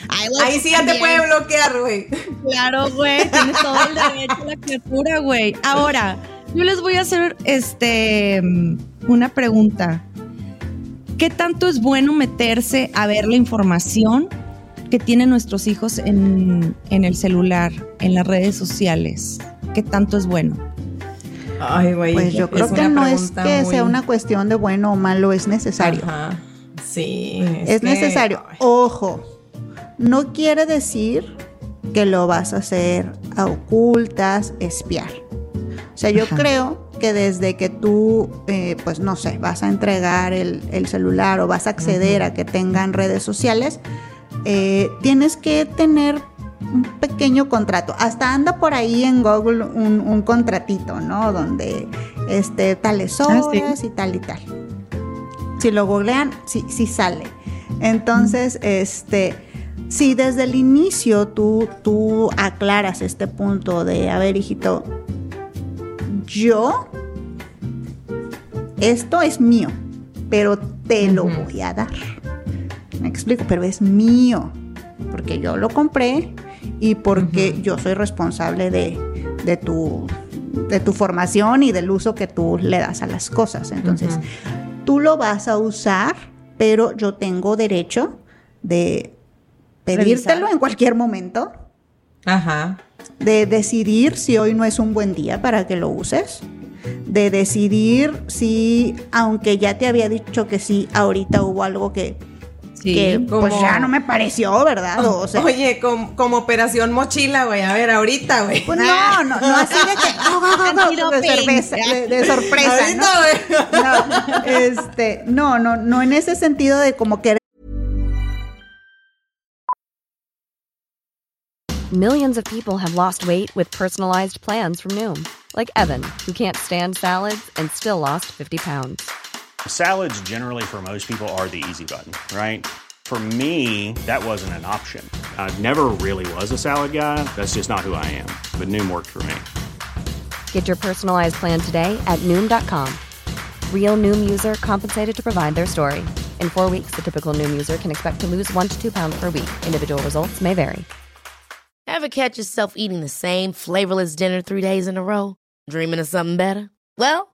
ahí sí ya te puede bloquear, güey. Claro, güey. Tienes todo el derecho la criatura, güey. Ahora, yo les voy a hacer este una pregunta. ¿Qué tanto es bueno meterse a ver la información que tienen nuestros hijos en, en el celular, en las redes sociales? ¿Qué tanto es bueno? Ay, güey. Pues yo creo que no es que muy- sea una cuestión de bueno o malo, es necesario. Ajá. Sí. Es que- necesario. Ojo, no quiere decir que lo vas a hacer a ocultas, espiar. O sea, yo Ajá. creo que desde que tú, eh, pues no sé, vas a entregar el, el celular o vas a acceder a que tengan redes sociales, eh, tienes que tener un pequeño contrato. Hasta anda por ahí en Google un, un contratito, ¿no? Donde este, tales Ah, sí. horas y tal y tal. Si lo googlean, sí, sí sale. Entonces, este, si desde el inicio tú, tú aclaras este punto de, a ver, hijito, yo, esto es mío, pero te lo voy a dar. Me explico, pero es mío, porque yo lo compré y porque yo soy responsable de, de tu de tu formación y del uso que tú le das a las cosas. Entonces, tú lo vas a usar, pero yo tengo derecho de pedírtelo Revisar. en cualquier momento, Ajá. de decidir si hoy no es un buen día para que lo uses, de decidir si, aunque ya te había dicho que sí, ahorita hubo algo que, Sí. que pues como- ya no me pareció, ¿verdad? O sea, [LAUGHS] Oye, com- como operación mochila, güey. A ver, ahorita, güey. pues no, no, no así de que go, go, Antidoping. de, cerveza, de, de sorpresa, ¿no? No, este, no, no, no en ese sentido de como que Millions of people have lost weight with personalized plans from Noom, like Evan, who can't stand salads and still lost 50 pounds. Salads, generally, for most people, are the easy button, right? For me, that wasn't an option. I never really was a salad guy. That's just not who I am. But Noom worked for me. Get your personalized plan today at Noom.com. Real Noom user compensated to provide their story. In four weeks, the typical Noom user can expect to lose one to two pounds per week. Individual results may vary. Ever catch yourself eating the same flavorless dinner three days in a row? Dreaming of something better? Well,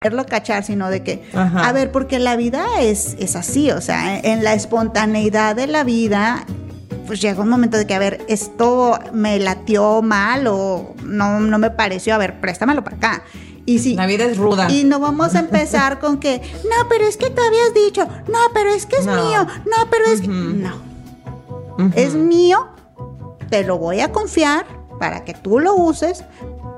Quererlo cachar, sino de que, Ajá. a ver, porque la vida es, es así, o sea, en la espontaneidad de la vida, pues llega un momento de que, a ver, esto me latió mal o no, no me pareció, a ver, préstamelo para acá. Y si, La vida es ruda. y no vamos a empezar con que, no, pero es que tú habías dicho, no, pero es que es No. mío, no, pero es que, no, es mío, te lo voy a confiar para que tú lo uses,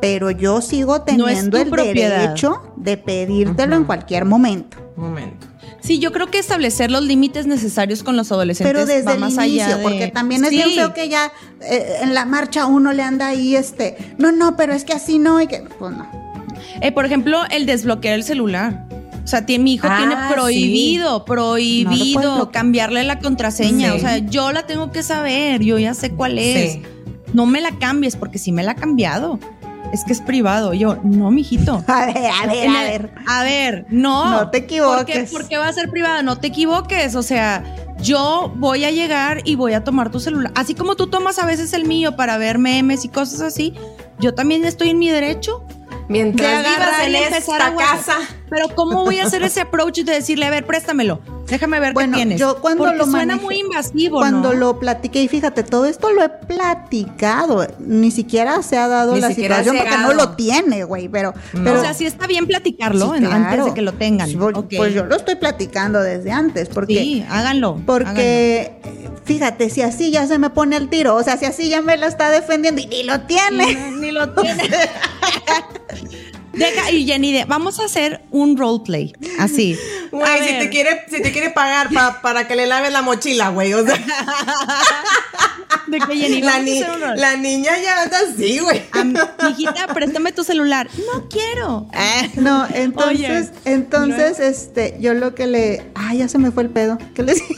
pero yo sigo teniendo el propiedad. derecho de pedírtelo en cualquier momento. Momento. Sí, yo creo que establecer los límites necesarios con los adolescentes Pero desde va el más inicio, allá de... porque también es Sí. bien feo que ya eh, en la marcha uno le anda ahí, este, no, no, pero es que así no, y que, pues no. Eh, por ejemplo, el desbloquear el celular. O sea, tiene- mi hijo Ah, tiene sí. prohibido, No prohibido cambiarle la contraseña. Sí. O sea, yo la tengo que saber, yo ya sé cuál es. Sí. No me la cambies, porque si me la ha cambiado. Es que es privado. Yo, no, mijito. [LAUGHS] A ver, a ver, a ver. A ver, no. No te equivoques. ¿Por qué, va a ser privada? No te equivoques. O sea, yo voy a llegar y voy a tomar tu celular. Así como tú tomas a veces el mío para ver memes y cosas así, yo también estoy en mi derecho Mientras de vivas en esta casa. Pero ¿cómo voy a hacer ese approach de decirle, a ver, préstamelo? Déjame ver Bueno, qué tienes. yo cuando Porque lo suena manejé- muy invasivo, Cuando ¿no? lo platiqué, y fíjate, todo esto lo he platicado, ni siquiera se ha dado Ni la situación porque no lo tiene, güey, pero, No. pero o sea, sí está bien platicarlo Sí, antes de que lo tengan. Sí, pues. Pues yo lo estoy platicando desde antes, porque Sí, háganlo. Porque, fíjate, si así ya se me pone el tiro, o sea, si así ya me lo está defendiendo y ni lo tiene. ni lo tiene. [LAUGHS] Deja, y Jenny, de- vamos a hacer un roleplay. Así. [LAUGHS] Güey, si te quiere, si te quiere pagar pa- para que le laves la mochila, güey. O sea, [LAUGHS] De que Jenny, la, ni- niña ya anda así, güey. [LAUGHS] Mijita, préstame tu celular. No quiero. No, entonces, Oye, entonces, este, yo lo que le, ay, ya se me fue el pedo. ¿Qué le dije?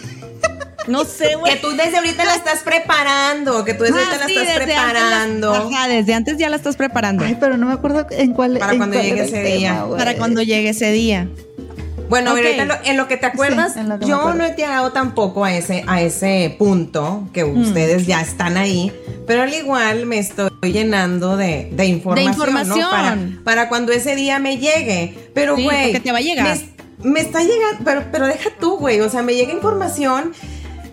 No sé, Que güey. tú desde ahorita la estás preparando, que tú desde Ah, ahorita sí, la estás antes la- preparando. ajá, desde antes ya la estás preparando. Ay, pero no me acuerdo en cuál. Para en cuando cuál llegue ese tema, día. güey. para cuando llegue ese día. Bueno, Ok. mira, ahorita en lo, en lo que te acuerdas, Sí, que yo no he llegado tampoco a ese, a ese punto que Mm. ustedes ya están ahí, pero al igual me estoy llenando de, de información, información. ¿no? Para, para cuando ese día me llegue. Pero, Sí, güey. porque te va a llegar. Me, me está llegando, pero, pero deja tú, güey. O sea, me llega información,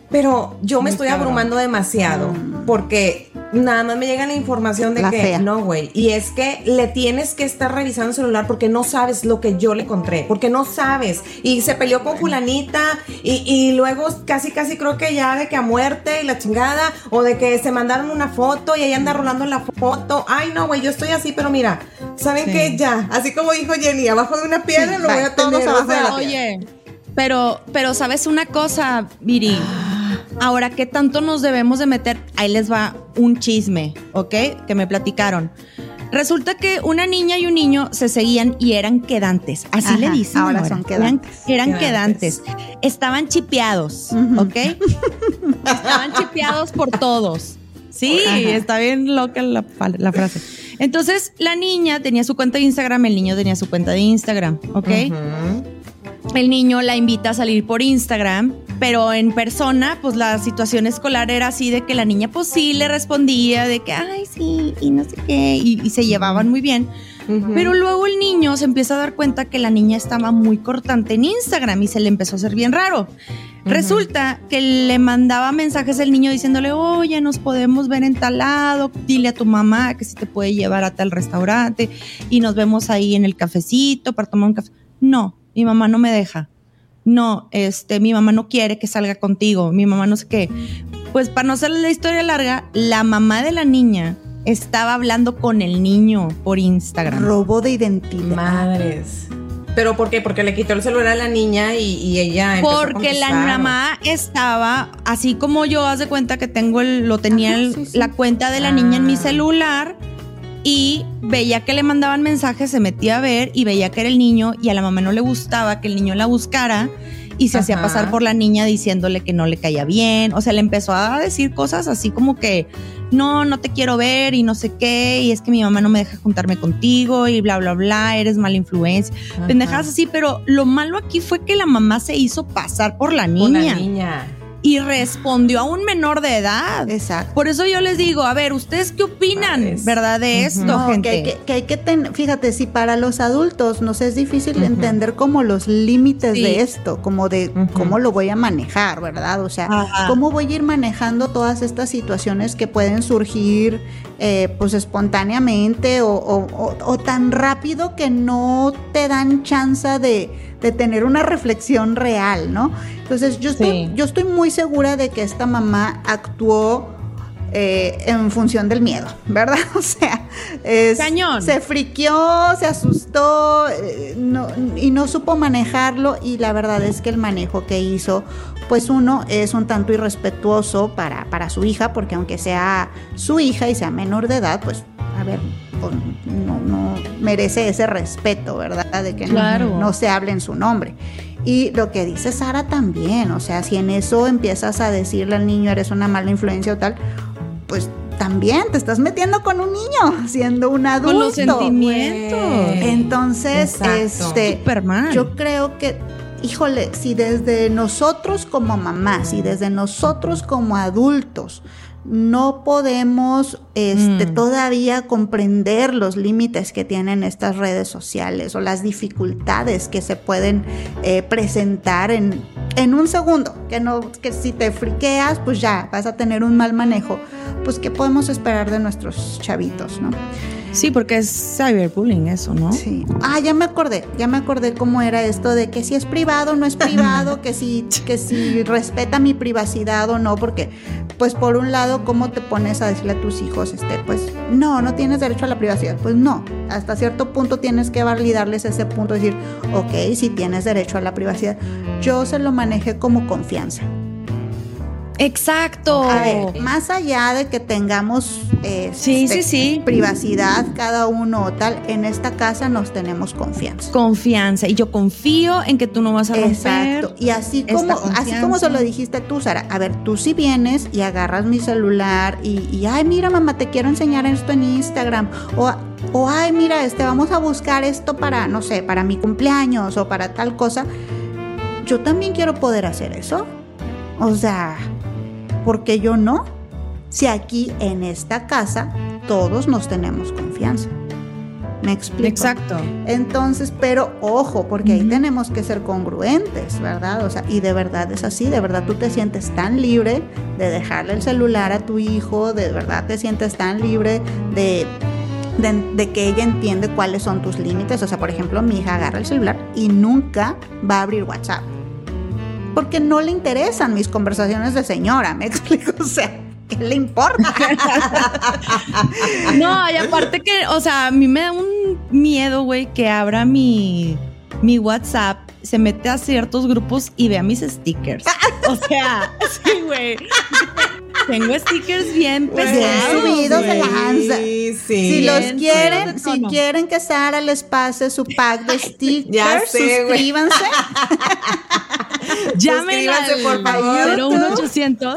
pero yo me Muy estoy cabrón. abrumando demasiado. Porque nada más me llega la información de La que fea. no, güey. Y es que le tienes que estar revisando el celular porque no sabes lo que yo le encontré. Porque no sabes. Y se peleó con fulanita. Y, y luego casi, casi creo que ya de que a muerte y la chingada. O de que se mandaron una foto y ella anda rolando la foto. Ay, no, güey, yo estoy así, pero mira, ¿saben Sí. qué? Ya. Así como dijo Jenny, abajo de una piedra Sí, lo voy a todos tener. o abajo de sea, la Oye, pero, pero sabes una cosa, Viri. Ahora, ¿qué tanto nos debemos de meter? Ahí les va un chisme, ¿ok? Que me platicaron. Resulta que una niña y un niño se seguían y eran quedantes. Así Ajá, le dicen. ahora son quedantes. Eran, eran Quedantes. quedantes. Estaban chipeados, ¿ok? Estaban chipeados por todos. Sí, está bien loca la frase. Entonces, la niña tenía su cuenta de Instagram, el niño tenía su cuenta de Instagram, ¿ok? El niño la invita a salir por Instagram, pero en persona, pues la situación escolar era así de que la niña, pues sí, le respondía de que, ay, sí, y no sé qué, y, y se llevaban muy bien. Pero luego el niño se empieza a dar cuenta que la niña estaba muy cortante en Instagram y se le empezó a hacer bien raro. Resulta que le mandaba mensajes el niño diciéndole, oye, nos podemos ver en tal lado, dile a tu mamá que si te puede llevar a tal restaurante y nos vemos ahí en el cafecito para tomar un café. No, mi mamá no me deja. No, este, mi mamá no quiere que salga contigo, mi mamá no sé qué. Pues para no hacerle la historia larga, la mamá de la niña estaba hablando con el niño por Instagram. Robo de identidad. Madres. ¿Pero por qué? Porque le quitó el celular a la niña y, y ella empezó a Porque la mamá estaba, así como yo, haz de cuenta que tengo el, lo tenía Ajá, el- sí, sí. la cuenta de la niña en mi Ah. celular y veía que le mandaban mensajes, se metía a ver y veía que era el niño y a la mamá no le gustaba que el niño la buscara y se hacía pasar por la niña diciéndole que no le caía bien. O sea, le empezó a decir cosas así como que no, no te quiero ver y no sé qué, y es que mi mamá no me deja juntarme contigo y bla, bla, bla, eres mala influencia. Ajá. Pendejadas así, pero lo malo aquí fue que la mamá se hizo pasar por la niña la niña. Y respondió a un menor de edad. Exacto. Por eso yo les digo, a ver, ¿ustedes qué opinan, verdad, de esto, No, gente? que hay que, que hay que ten- fíjate, si para los adultos nos es difícil entender como los límites Sí. de esto, como de cómo lo voy a manejar, ¿verdad? O sea, Ajá. cómo voy a ir manejando todas estas situaciones que pueden surgir eh, pues espontáneamente o, o- o- o tan rápido que no te dan chance de, de tener una reflexión real, ¿no? Entonces yo estoy, Sí. yo estoy muy segura de que esta mamá actuó eh, en función del miedo, [LAUGHS] ¿verdad? O sea, es- Cañón. se friqueó, se asustó eh, no- y no supo manejarlo y la verdad es que el manejo que hizo, pues uno es un tanto irrespetuoso para, para su hija, porque aunque sea su hija y sea menor de edad, pues a ver, pues, no, no merece ese respeto, ¿verdad? De que no- Claro. no se hable en su nombre. Y lo que dice Sara también, o sea, si en eso empiezas a decirle al niño eres una mala influencia o tal, pues también te estás metiendo con un niño, siendo un adulto. Con los sentimientos. Güey. Entonces, Exacto. este, yo creo que, híjole, si desde nosotros como mamás y desde nosotros como adultos no podemos este, Mm. todavía comprender los límites que tienen estas redes sociales o las dificultades que se pueden eh, presentar en, en un segundo, que no, que si te friqueas, pues ya vas a tener un mal manejo. Pues, ¿qué podemos esperar de nuestros chavitos, no? Sí, porque es cyberbullying eso, ¿no? Sí. Ah, ya me acordé, ya me acordé cómo era esto de que si es privado o no es [LAUGHS] privado, que si, que si respeta mi privacidad o no, porque, pues por un lado, ¿cómo te pones a decirle a tus hijos, este, pues, no, no tienes derecho a la privacidad? Pues no, hasta cierto punto tienes que validarles ese punto, decir, ok, si tienes derecho a la privacidad. Yo se lo manejé como confianza. Exacto. A ver, más allá de que tengamos este, Sí, sí, sí. privacidad cada uno o tal, en esta casa nos tenemos confianza. Confianza. Y yo confío en que tú no vas a romper. Exacto. Y así como, así como se lo dijiste tú, Sara, a ver, tú si vienes y agarras mi celular y, y, ay, mira, mamá, te quiero enseñar esto en Instagram. O, o, ay, mira, este, vamos a buscar esto para, no sé, para mi cumpleaños o para tal cosa. Yo también quiero poder hacer eso. O sea, ¿por qué yo no? Si aquí en esta casa todos nos tenemos confianza. ¿Me explico? Exacto. Entonces, pero ojo, porque ahí tenemos que ser congruentes, ¿verdad? O sea, y de verdad es así, de verdad tú te sientes tan libre de dejarle el celular a tu hijo, de verdad te sientes tan libre de, de, de que ella entiende cuáles son tus límites. O sea, por ejemplo, mi hija agarra el celular y nunca va a abrir WhatsApp. Porque no le interesan mis conversaciones de señora, ¿me explico? [LAUGHS] O sea, ¿qué le importa? [LAUGHS] No, y aparte que, o sea, a mí me da un miedo, güey, que abra mi, mi WhatsApp, se mete a ciertos grupos y vea mis stickers. [LAUGHS] O sea, sí, güey. Tengo stickers bien Güey, pesados. subidos de lanza. Sí, sí. Si los Bien quieren, si quieren que Sara les pase su pack de [LAUGHS] stickers, Ya sé, suscríbanse. [LAUGHS] Llamen al por favor. 01800.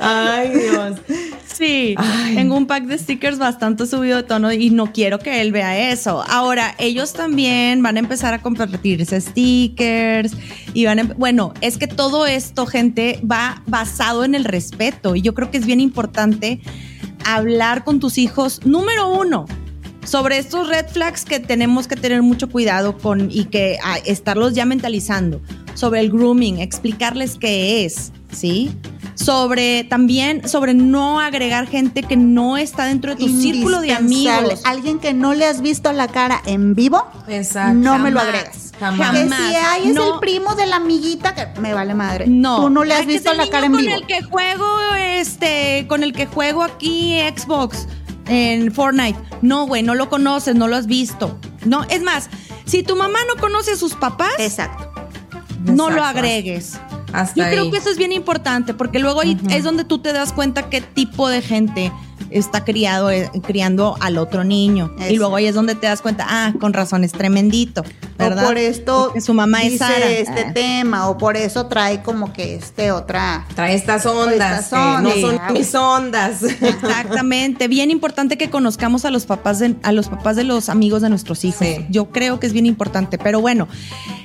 Ay, Dios. Sí, tengo un pack de stickers bastante subido de tono y no quiero que él vea eso. Ahora, ellos también van a empezar a compartirse stickers y van a, bueno, es que todo esto, gente, va basado en el respeto y yo creo que es bien importante hablar con tus hijos, número uno, sobre estos red flags que tenemos que tener mucho cuidado con y que estarlos ya mentalizando, sobre el grooming, explicarles qué es, ¿sí? Sobre también, sobre no agregar gente que no está dentro de tu círculo de amigos. Alguien que no le has visto la cara en vivo, Exacto. no me lo agregas. jamás. Que si hay es No. el primo de la amiguita, que me vale madre. No, Tú no le has Ay, visto la cara en vivo. Con el que juego, este, con el que juego aquí Xbox en Fortnite. No, güey, no lo conoces, no lo has visto. No, es más, si tu mamá no conoce a sus papás, Exacto. no lo agregues. Hasta Yo creo que eso es bien importante porque luego ahí es donde tú te das cuenta qué tipo de gente está criado, eh, criando al otro niño. Y luego ahí es donde te das cuenta, ah, con razón es tremendito, ¿verdad? O por esto Porque su mamá es Sara. este Ah. tema, o por eso trae como que este otra. Trae estas ondas. Estas que no ondas. son mis ondas. Exactamente, bien importante que conozcamos a los papás de, a los papás de los amigos de nuestros hijos. Sí. Yo creo que es bien importante, pero bueno,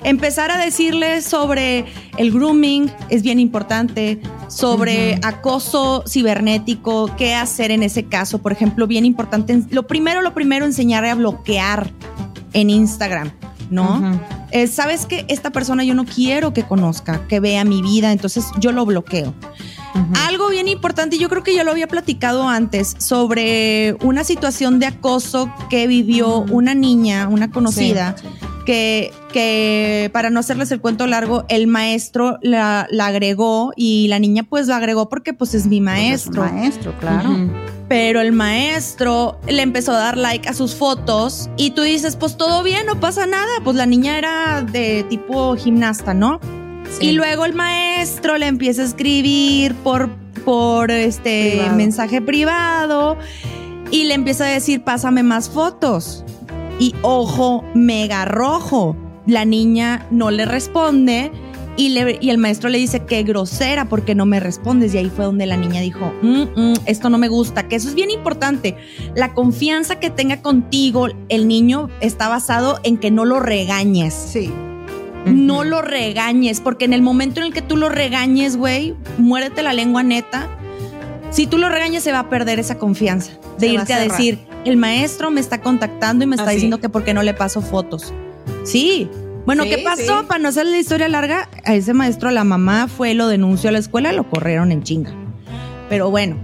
empezar a decirles sobre el grooming es bien importante, sobre acoso cibernético, qué hacer en ese caso, por ejemplo, bien importante, lo primero lo primero enseñar a bloquear en Instagram, ¿no? Eh, Sabes que esta persona yo no quiero que conozca, que vea mi vida, entonces yo lo bloqueo. Algo bien importante, yo creo que yo lo había platicado antes, sobre una situación de acoso que vivió una niña, una conocida, que, que para no hacerles el cuento largo, el maestro la, la agregó y la niña pues la agregó porque pues es mi Pues, es un maestro. maestro, claro. Pero el maestro le empezó a dar like a sus fotos y tú dices, pues todo bien, no pasa nada. Pues la niña era de tipo gimnasta, ¿no? Sí. Y luego el maestro le empieza a escribir por, por este Privado. mensaje privado y le empieza a decir, pásame más fotos. Y ojo, mega rojo. La niña no le responde y, le- y el maestro le dice, qué grosera, porque no me respondes. Y ahí fue donde la niña dijo, "Mm, mm, esto no me gusta, que eso es bien importante. La confianza que tenga contigo el niño está basado en que no lo regañes. Sí. No lo regañes, porque en el momento en el que tú lo regañes, güey, muérete la lengua neta. Si tú lo regañes, se va a perder esa confianza de Se va a irte a, decir, el maestro me está contactando y me está Así. diciendo que por qué no le paso fotos. Sí. Bueno, Sí, ¿qué pasó? sí. Para no hacer la historia larga, a ese maestro, la mamá fue, lo denunció a la escuela, lo corrieron en chinga. Pero bueno,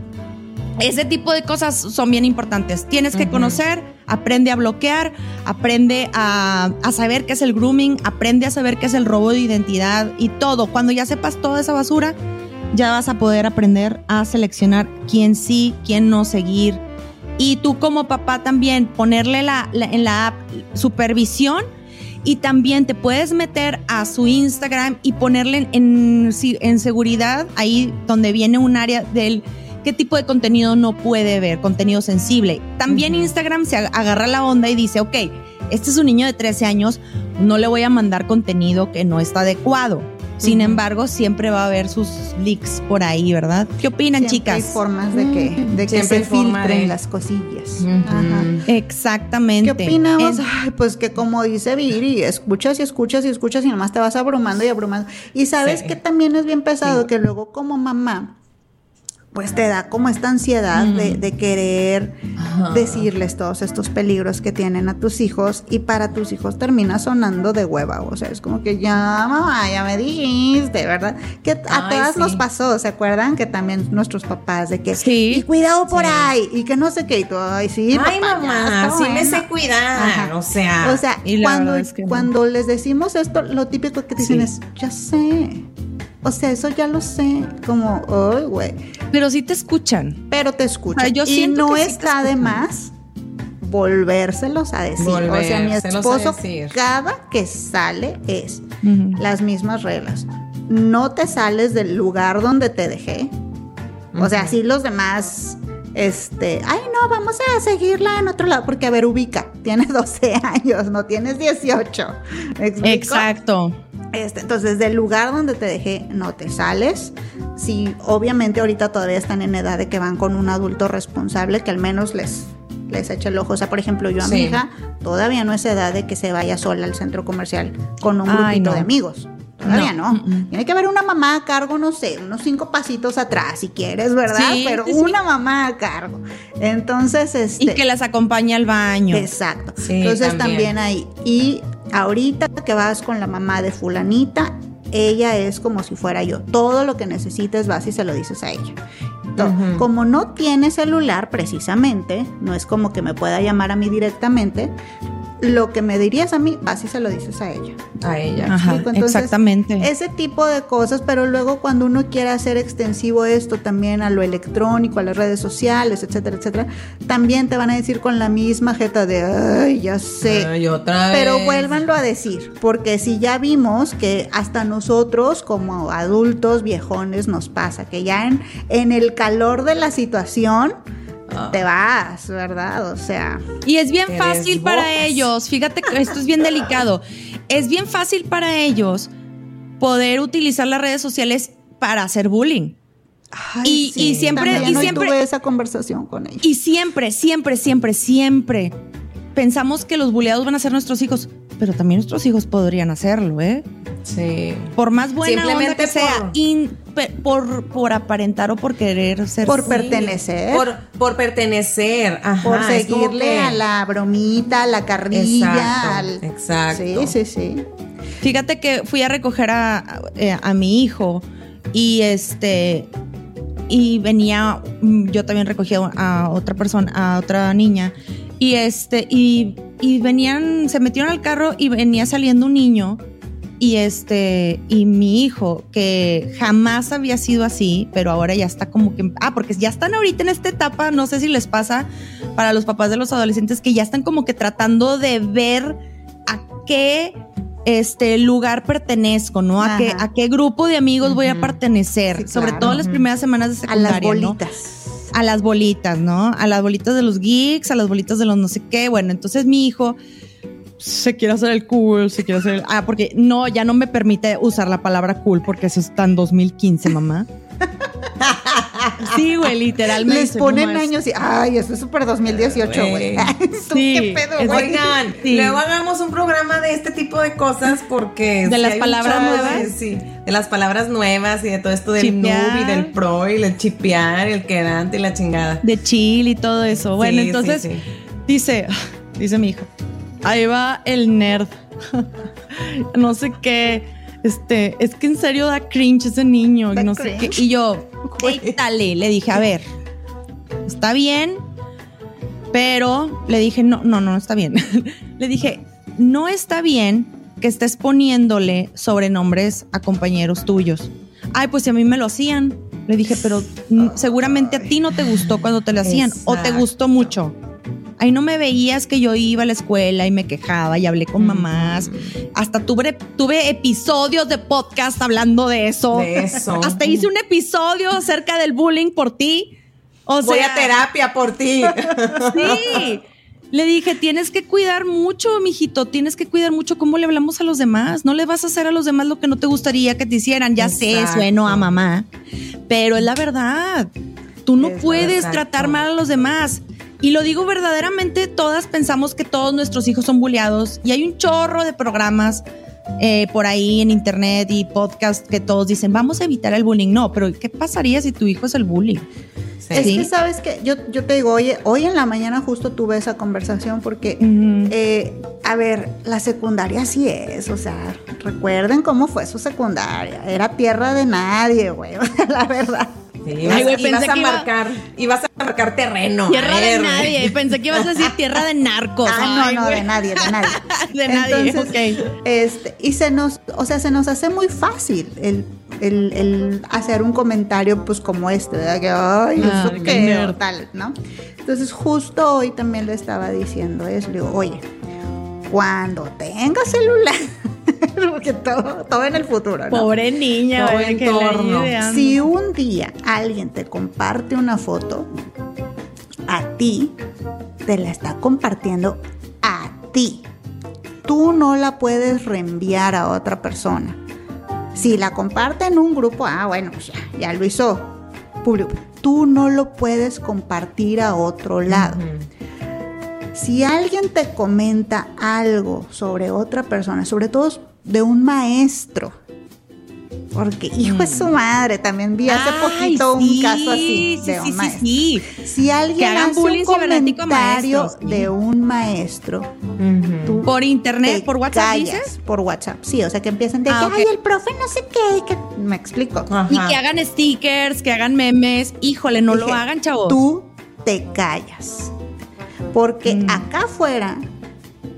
ese tipo de cosas son bien importantes. Tienes que conocer, aprende a bloquear, aprende a, a saber qué es el grooming, aprende a saber qué es el robo de identidad y todo. Cuando ya sepas toda esa basura, ya vas a poder aprender a seleccionar quién sí, quién no seguir. Y tú como papá también ponerle la, la- en la app supervisión y también te puedes meter a su Instagram y ponerle en, en, seguridad ahí donde viene un área del qué tipo de contenido no puede ver, contenido sensible. También. Instagram se ag- agarra la onda y dice, ok, este es un niño de 13 años, no le voy a mandar contenido que no está adecuado. Sin embargo, siempre va a haber sus leaks por ahí, ¿verdad? ¿Qué opinan, Siempre Hay chicas? formas de que, de que Siempre se hay filtren de- las cosillas. Ajá. Exactamente. ¿Qué opinamos? En- Ay, pues que como dice Viri, escuchas y escuchas y escuchas y nomás te vas abrumando y abrumando. Y sabes Sí. que también es bien pesado que luego como mamá, pues te da como esta ansiedad de, de querer decirles todos estos peligros que tienen a tus hijos y para tus hijos termina sonando de hueva. O sea, es como que ya, mamá, ya me dijiste, ¿verdad? Que a Ay, todas sí. nos pasó, ¿se acuerdan? Que también nuestros papás de que, Sí. y cuidado por Sí. ahí, y que no sé qué, y tú, ay, sí, Ay, papá, mamá, sí me bueno". sé cuidar. Ajá. O sea. O sea, Y cuando, verdad es que no. cuando les decimos esto, lo típico que dicen Sí. es, ya sé. O sea, eso ya lo sé. Como, ay, güey. Pero sí te escuchan. Pero te escuchan. O sea, yo y no que sí está de más volvérselos a decir. o sea, mi esposo cada que sale es las mismas reglas. no te sales del lugar donde te dejé. O sea, si los demás, este, ay no, vamos a seguirla en otro lado, porque a ver, ubica, tienes [LAUGHS] 12 años, no tienes 18. ¿Me explico? Exacto. Este, entonces, del lugar donde te dejé, no te sales. Si obviamente ahorita todavía están en edad de que van con un adulto responsable que al menos les, les eche el ojo. O sea, por ejemplo, yo a mi Sí. hija todavía no es edad de que se vaya sola al centro comercial con un Ay, grupito no. de amigos. Todavía No, no. mm, mm. Tiene que haber una mamá a cargo, no sé, unos cinco pasitos atrás, si quieres, ¿verdad? Sí, Pero sí, una mamá a cargo. Entonces, este. Y que las acompañe al baño. Exacto. Entonces también. también. ahí. Y ahorita que vas con la mamá de fulanita, ella es como si fuera yo. Todo lo que necesites vas y se lo dices a ella. Como no tiene celular precisamente, no es como que me pueda llamar a mí directamente, lo que me dirías a mí, vas y se lo dices a ella. A ella. Ajá? Entonces, exactamente. Ese tipo de cosas, pero luego cuando uno quiere hacer extensivo esto también a lo electrónico, a las redes sociales, etcétera, etcétera, también te van a decir con la misma jeta de, ay, ya sé. Ay, otra Pero vuélvanlo a decir, porque si ya vimos que hasta nosotros como adultos viejones nos pasa, que ya en, en el calor de la situación. Te vas, ¿verdad? O sea, Y es bien fácil para ellos, fíjate que esto es bien delicado, es bien fácil para ellos poder utilizar las redes sociales para hacer bullying. ay, Y- y siempre- también y hoy siempre- tuve esa conversación con ella. Y siempre, siempre, siempre, siempre pensamos que los bulleados van a ser nuestros hijos, pero también nuestros hijos podrían hacerlo, ¿eh? Sí. Por más buena onda Simplemente sea, por- in- pe- por, por aparentar o por querer ser. Por Sí. pertenecer. Por, por pertenecer. Ajá, por seguirle que- a la bromita, a la carrilla. Exacto, al- exacto. Sí, sí, sí. Fíjate que fui a recoger a, a- eh, a mi hijo y este y venía mm, yo también recogí a- a otra persona, a otra niña y este y, y venían se metieron al carro y venía saliendo un niño y este y mi hijo que jamás había sido así, pero ahora ya está como que ah, porque ya están ahorita en esta etapa, no sé si les pasa para los papás de los adolescentes que ya están como que tratando de ver a qué este lugar pertenezco, ¿no? A qué, a qué grupo de amigos voy a pertenecer, Sí, sobre claro. todo las primeras semanas de A secundaria, las ¿no? bolitas. A las bolitas, ¿no? A las bolitas de los geeks, a las bolitas de los no sé qué. Bueno, entonces mi hijo se quiere hacer el cool, se quiere hacer el... Ah, porque no, ya no me permite usar la palabra cool porque eso está en 2015, mamá. Sí, güey, literalmente. Les ponen años y, ay, eso es súper 2018, güey. Güey. [LAUGHS] ¿Tú Sí, qué pedo, güey? Oigan, Sí. luego hagamos un programa de este tipo de cosas porque... ¿De las palabras de- nuevas? sí, de las palabras nuevas y de todo esto del Chipear. noob y del pro y el chipear, el quedante y la chingada. De chill y todo eso. Bueno, Sí, entonces sí, sí. dice, dice mi hijo, ahí va el nerd. [LAUGHS] no sé qué. Este, es que en serio da cringe ese niño, Da no sé qué. Y yo, [LAUGHS] dale, le dije, a ver, está bien, pero le dije, no, no, no, no está bien. [LAUGHS] le dije, no está bien que estés poniéndole sobrenombres a compañeros tuyos. Ay, pues si a mí me lo hacían. Le dije, pero seguramente a ti no te gustó cuando te lo hacían o te gustó mucho. Ahí no me veías que yo iba a la escuela y me quejaba y hablé con mamás. Hasta tuve, tuve episodios de podcast hablando de eso. De eso. [LAUGHS] Hasta hice un episodio acerca del bullying por ti. O Voy sea, a terapia por ti. [LAUGHS] Sí. Le dije, tienes que cuidar mucho, mijito, tienes que cuidar mucho cómo le hablamos a los demás. No le vas a hacer a los demás lo que no te gustaría que te hicieran. Ya sé, sueno a mamá, pero es la verdad. Tú no Es puedes tratar mal a los demás. Y lo digo verdaderamente, todas pensamos que todos nuestros hijos son bulleados y hay un chorro de programas eh, por ahí en internet y podcast que todos dicen, vamos a evitar el bullying. No, pero ¿qué pasaría si tu hijo es el bullying? Sí. Es que sabes que yo, yo te digo, oye, hoy en la mañana justo tuve esa conversación porque, eh, a ver, la secundaria sí es, o sea, recuerden cómo fue su secundaria, era tierra de nadie, güey, [LAUGHS] la verdad. Ay, pensé ibas a que iba- marcar, ibas a marcar terreno. Tierra de nadie. Pensé que ibas a decir tierra de narcos. Ah, Ay, no, no, de nadie, de nadie. [LAUGHS] De nadie, Entonces, ok. este, y se nos, o sea, se nos hace muy fácil el, el- el hacer un comentario, pues como este, ¿verdad? Que, ay, Ah, eso qué tal, ¿no? Entonces, justo hoy también le estaba diciendo eso, le digo, oye, Cuando tengas celular, [LAUGHS] porque todo, todo en el futuro, ¿no? Pobre niña, que la entorno. ideando. Si un día alguien te comparte una foto, a ti te la está compartiendo a ti. Tú no la puedes reenviar a otra persona. Si la comparte en un grupo, ah, bueno, pues ya, ya lo hizo público. Tú no lo puedes compartir a otro lado. Si alguien te comenta algo sobre otra persona, sobre todo de un maestro, porque hijo de su madre, también vi hace Mm. Ay, poquito un caso así sí, de sí, un sí, maestro. sí. Si alguien hace bullying un comentario de un maestro, tú Por internet, te por WhatsApp, callas dices. por WhatsApp. Sí, o sea que empiezan de Ah, que, ay, el profe no sé qué, que me explico. Ajá. Y que hagan stickers, que hagan memes. Híjole, no lo hagan, chavos. Tú te callas. Porque Mm. acá afuera,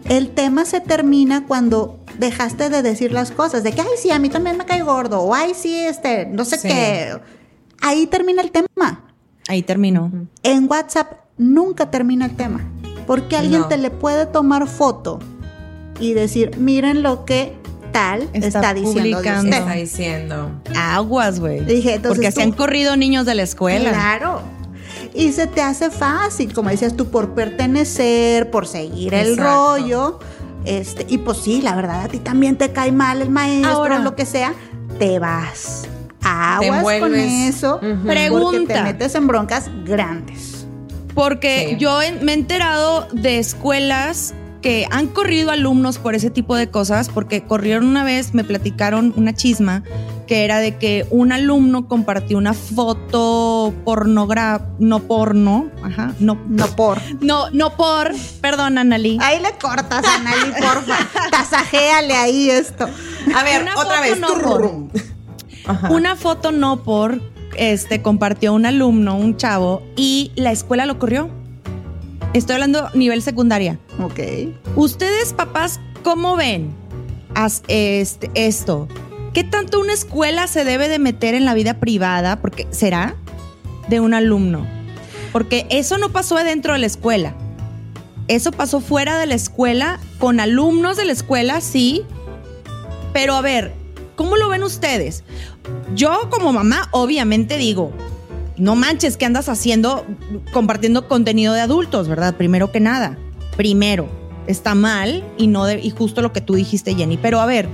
el tema se termina cuando dejaste de decir las cosas, de que, ay, sí, a mí también me cae gordo, o ay, sí, este, no sé Sí. qué. Ahí termina el tema. Ahí terminó. En WhatsApp nunca termina el tema. Porque alguien No. te le puede tomar foto y decir, miren lo que tal Está está, diciendo. Está diciendo. Aguas, güey. Dije, entonces Porque tú- se han corrido niños de la escuela. Claro. Y se te hace fácil, como decías tú, por pertenecer, por seguir el Exacto. rollo. Este, y pues sí, la verdad, a ti también te cae mal el maestro, Ahora. lo que sea, te vas. Aguas con eso, porque te Pregunta. metes en broncas grandes. Porque Sí. yo me he enterado de escuelas que han corrido alumnos por ese tipo de cosas, porque corrieron una vez, me platicaron una chisma, que era de que un alumno compartió una foto pornográfica, no porno, ajá, no, No por. no, no por, perdón, Analí. Ahí le cortas, Anali, porfa. Tasajéale ahí esto. A ver, Una otra vez. no Turrum. Ajá. Una foto no por, este, compartió un alumno, un chavo, y la escuela lo corrió. Estoy hablando nivel secundaria. Ok. Ustedes, papás, ¿cómo ven este, esto? ¿Qué tanto una escuela se debe de meter en la vida privada? Porque será de un alumno. Porque eso no pasó dentro de la escuela. Eso pasó fuera de la escuela, con alumnos de la escuela, sí. Pero a ver, ¿cómo lo ven ustedes? Yo como mamá, obviamente digo, no manches, ¿qué andas haciendo compartiendo contenido de adultos, verdad? Primero que nada. Primero, está mal y no de- y justo lo que tú dijiste, Jenny. Pero a ver,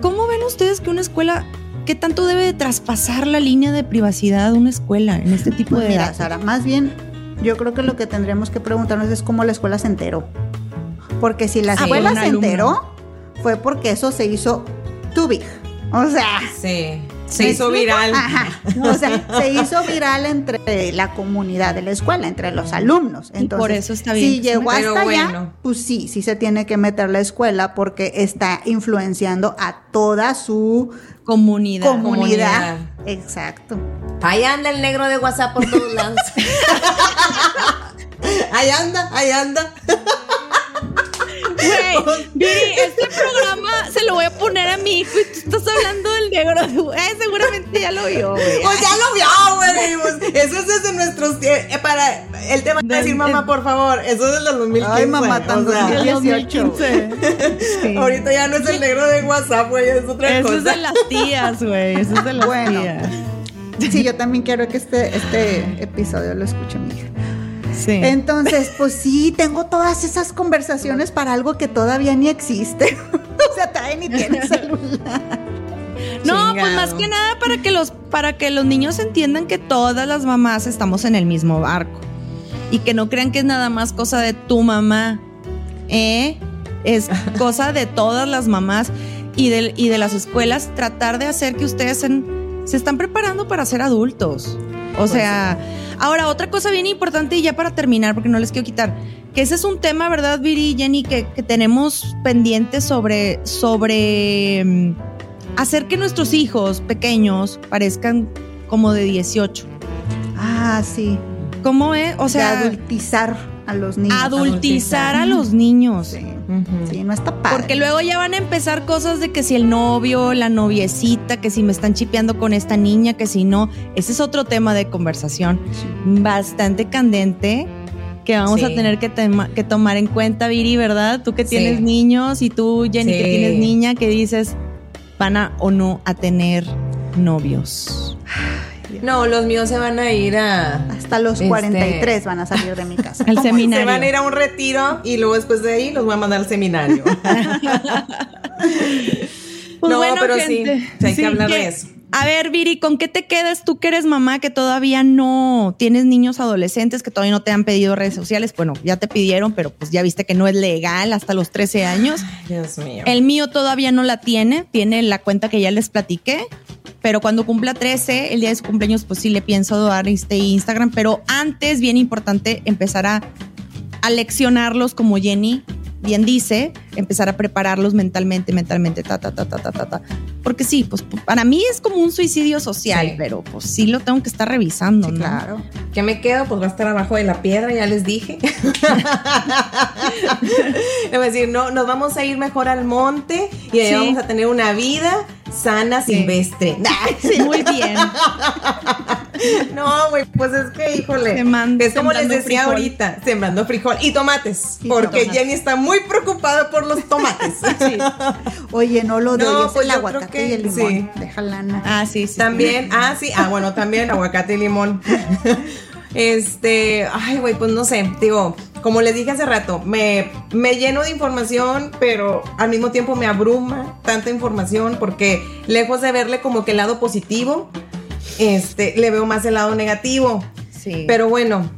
¿cómo ven ustedes que una escuela, qué tanto debe de traspasar la línea de privacidad de una escuela en este tipo Pues de mira, edad? Sara, más bien yo creo que lo que tendríamos que preguntarnos es cómo la escuela se enteró. Porque si la Ah, escuela se enteró, fue porque eso se hizo too big. O sea, Sí. Se ¿me hizo explico? viral. Ajá. O sea, se hizo viral entre la comunidad de la escuela, entre los alumnos. Y Entonces, por eso está bien Si llegó hasta Pero allá, bueno. pues sí, sí se tiene que meter la escuela porque está influenciando a toda su Comunidad. comunidad. Comunidad. Exacto. Ahí anda el negro de WhatsApp por todos lados. [LAUGHS] Ahí anda, ahí anda. Güey, [LAUGHS] Viri, este programa se lo voy a poner a mi hijo y tú estás hablando del negro. Güey, seguramente ya lo vio, güey. Pues ya lo vio, güey. pues, Eso es desde nuestros eh, para el tema de decir mamá, por favor. Eso es del 2015. Ay, mamá, tan o sea, Del 2018. 2015. [LAUGHS] Ahorita ya no es el negro de WhatsApp, güey, es otra Eso cosa. es de las tías, güey. Eso es de las Bueno. tías. Sí, yo también quiero que este, este episodio lo escuche mi hija. Sí. Entonces, pues sí, tengo todas esas conversaciones para algo que todavía ni existe. [LAUGHS] o sea, todavía ni tiene [LAUGHS] celular. No, pues más que nada para que los para que los niños entiendan que todas las mamás estamos en el mismo barco y que no crean que es nada más cosa de tu mamá, ¿eh? Es [LAUGHS] cosa de todas las mamás y de, y de las escuelas tratar de hacer que ustedes en- se están preparando para ser adultos. O sea, ahora otra cosa bien importante y ya para terminar, porque no les quiero quitar, que ese es un tema, ¿verdad, Viri y Jenny, que, que tenemos pendiente sobre, sobre mm, hacer que nuestros hijos pequeños parezcan como de 18. Ah, sí. ¿Cómo es? O O sea, sea, adultizar a los niños. adultizar a los niños. Sí, Ujú. sí, no está padre. Porque luego ya van a empezar cosas de que si el novio, la noviecita, que si me están chipeando con esta niña, que si no. Ese es otro tema de conversación bastante candente que vamos a tener que, tomar en cuenta, Viri, ¿verdad? Tú que Sí. tienes niños y tú, Jenny, que tienes niña, que dices, van a o no a tener novios. No, los míos se van a ir a. Hasta los Este- 43 van a salir de mi [LAUGHS] casa. Al seminario. Se van a ir a un retiro y luego después de ahí los voy a mandar al seminario. [LAUGHS] [LAUGHS] Pues No, bueno, pero gente, sí hay que hablar de eso. A ver, Viri, ¿con qué te quedas tú que eres mamá, que todavía no tienes niños adolescentes, que todavía no te han pedido redes sociales? Bueno, ya te pidieron, pero pues ya viste que no es legal hasta los 13 años. Dios mío. El mío todavía no la tiene, tiene la cuenta que ya les platiqué, pero cuando cumpla 13, el día de su cumpleaños, pues sí le pienso dar este Instagram, pero antes, bien importante, empezar a, a leccionarlos como Jenny bien dice, empezar a prepararlos mentalmente, mentalmente, ta, ta, ta, ta, ta, ta, ta. Porque sí, pues para mí es como un suicidio social, Sí. pero pues sí lo tengo que estar revisando, Sí, ¿no? claro. ¿Qué me quedo? Pues va a estar abajo de la piedra, ya les dije. [LAUGHS] [LAUGHS] Le voy a decir, no, nos vamos a ir mejor al monte y ahí Sí. vamos a tener una vida sana, Sí. silvestre. [LAUGHS] Sí, muy bien. [LAUGHS] No, güey, pues es que, híjole. Seman- es como les decía frijol. ahorita, sembrando frijol y tomates, Y porque tomates. Jenny está muy preocupada por los tomates. [LAUGHS] Oye, no lo de No, es pues el aguacate que y el limón. sí. Déjala. Ah, sí, sí. También, ah, sí, ah, bueno, también aguacate y limón. Este, ay, güey, pues no sé, digo, como les dije hace rato, me, me lleno de información, pero al mismo tiempo me abruma tanta información porque lejos de verle como que el lado positivo, este, le veo más el lado negativo. Sí. Pero bueno,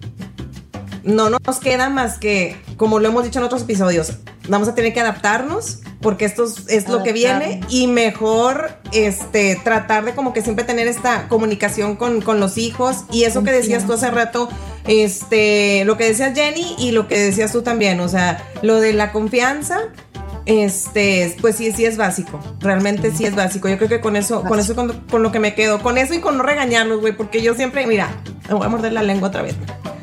no nos queda más que, como lo hemos dicho en otros episodios, vamos a tener que adaptarnos porque esto es, es lo que viene y mejor este tratar de como que siempre tener esta comunicación con, con los hijos y eso que decías tú hace rato, este, lo que decías Jenny y lo que decías tú también, o sea, lo de la confianza. Este, pues sí, sí es básico. Realmente sí es básico. Yo creo que con eso, con eso con, con lo que me quedo. Con eso y con no regañarlos, güey. Porque yo siempre, mira, me voy a morder la lengua otra vez.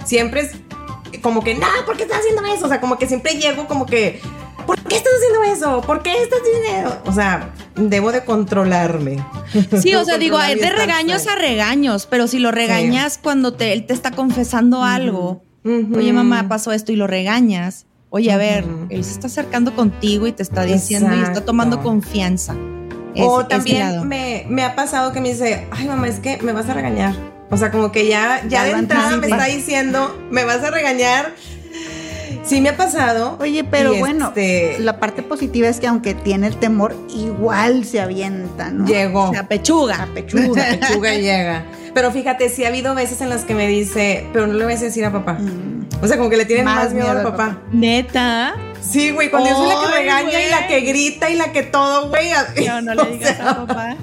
Siempre es como que, no, ¿por qué estás haciendo eso? O sea, como que siempre llego como que, ¿por qué estás haciendo eso? ¿Por qué estás haciendo eso? O sea, debo de controlarme. Sí, o sea, [LAUGHS] digo, es de regaños a regaños, pero si lo regañas cuando te, él te está confesando algo, Ujú. oye mamá, pasó esto y lo regañas, oye, a ver, él se está acercando contigo y te está diciendo y está tomando confianza. Es- o también me, me ha pasado que me dice, ay mamá, es que me vas a regañar. O sea, como que ya, ya Ya de entrada me está diciendo, me vas a regañar. Sí me ha pasado. Oye, pero bueno, este- la parte positiva es que aunque tiene el temor, igual se avienta, ¿no? Llegó. O sea, pechuga. Pechuga. La pechuga [LAUGHS] llega. Pero fíjate, sí ha habido veces en las que me dice, pero no le vas a decir a papá. Mm. O sea, como que le tienen más, Más miedo, miedo al papá. Neta. Sí, güey, cuando yo soy la que regaña y la que grita y la que todo, güey. No, no le [LAUGHS] O digas sea, a papá.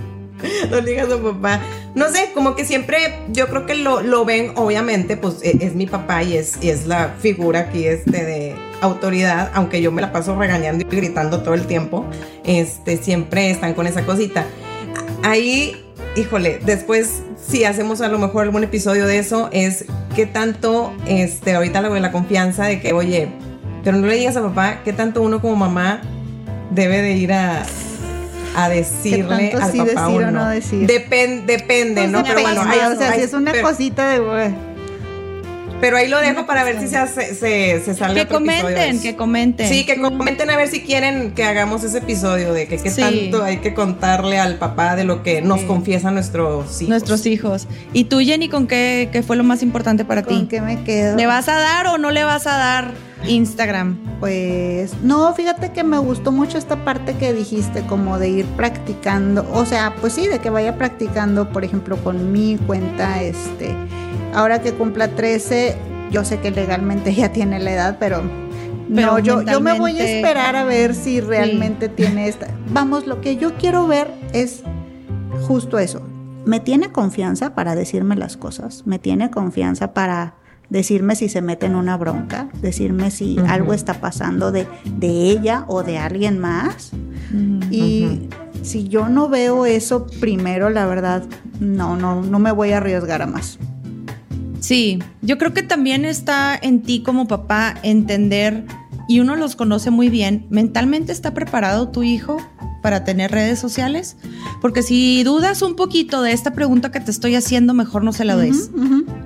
No le digas a papá. No sé, como que siempre yo creo que lo, lo ven, obviamente, pues e- es, mi papá y es, es la figura aquí este de autoridad, aunque yo me la paso regañando y gritando todo el tiempo, este, siempre están con esa cosita. Ahí, híjole, después si hacemos a lo mejor algún episodio de eso, es que tanto, este, ahorita lo la confianza de que, oye, pero no le digas a papá, que tanto uno como mamá debe de ir a, a decirle al sí papá decir o no. decir? Depen- depende, Pues ¿no? Pero bueno, depende, o sea, si es una pero, cosita de. Pero ahí lo dejo para ver si se, hace- se, se sale Que otro episodio de comenten, que comenten. Sí, que comenten a ver si quieren que hagamos ese episodio de que qué Sí. tanto hay que contarle al papá de lo que nos confiesan nuestros hijos. Nuestros hijos. ¿Y tú, Jenny, con qué, qué fue lo más importante para ¿Con ti? qué me quedo? ¿Le vas a dar o no le vas a dar Instagram? Pues no, fíjate que me gustó mucho esta parte que dijiste, como de ir practicando, o sea, pues sí, de que vaya practicando, por ejemplo, con mi cuenta, este, ahora que cumpla 13, yo sé que legalmente [LAUGHS] ya tiene la edad, pero, Pero no, yo, yo me voy a esperar a ver si realmente tiene esta. Vamos, lo que yo quiero ver es justo eso. Me tiene confianza para decirme las cosas, me tiene confianza para decirme si se mete en una bronca, decirme si algo está pasando de, de ella o de alguien más. Y si yo no veo eso primero, la verdad, no, no, no me voy a arriesgar a más. Sí, yo creo que también está en ti como papá entender, y uno los conoce muy bien, mentalmente está preparado tu hijo para tener redes sociales, porque si dudas un poquito de esta pregunta que te estoy haciendo, mejor no se la des.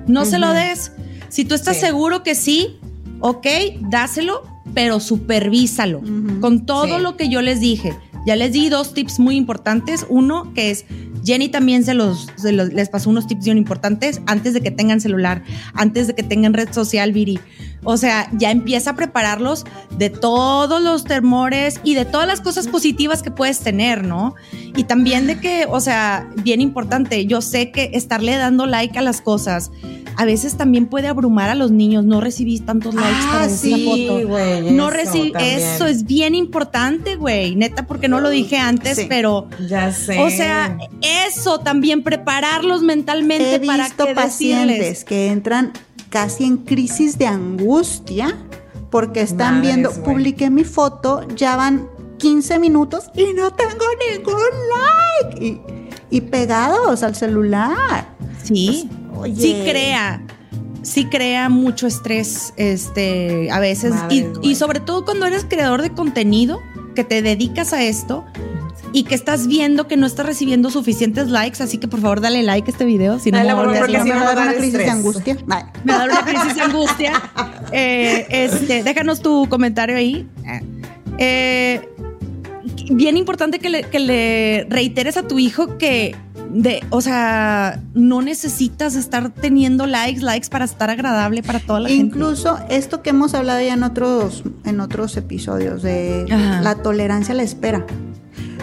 No se lo des. Si tú estás Sí. seguro que sí, ok, dáselo, pero supervísalo con todo Sí. lo que yo les dije. Ya les di dos tips muy importantes. Uno, que es, Jenny también se los, les pasó unos tips bien importantes antes de que tengan celular, antes de que tengan red social, Viri. O sea, ya empieza a prepararlos de todos los temores y de todas las cosas positivas que puedes tener, ¿no? Y también de que, o sea, bien importante, yo sé que estarle dando like a las cosas a veces también puede abrumar a los niños. No recibí tantos likes Ah, para sí, la foto. no recibí, eso es bien importante, güey. Neta, porque no lo dije antes, Sí. pero, Ya sé. o sea, eso también, prepararlos mentalmente He para visto que pacientes que entran casi en crisis de angustia porque están viendo, publiqué mi foto, ya van 15 minutos y no tengo ningún like. Y, y pegados al celular. Sí, Oye. sí crea. Sí crea mucho estrés, este, a veces. Y sobre todo cuando eres creador de contenido, que te dedicas a esto y que estás viendo que no estás recibiendo suficientes likes, así que por favor dale like a este video. Si no, Dale, me voy a favor, porque loca. si no me va a da una dar de estrés. angustia. Una crisis de angustia. [LAUGHS] Eh, este, déjanos tu comentario ahí. Eh, bien importante que le, que le reiteres a tu hijo que de, o sea, no necesitas estar teniendo likes, likes para estar agradable para toda la gente. Incluso esto que hemos hablado ya en otros, en otros episodios de Ajá. la tolerancia a la espera.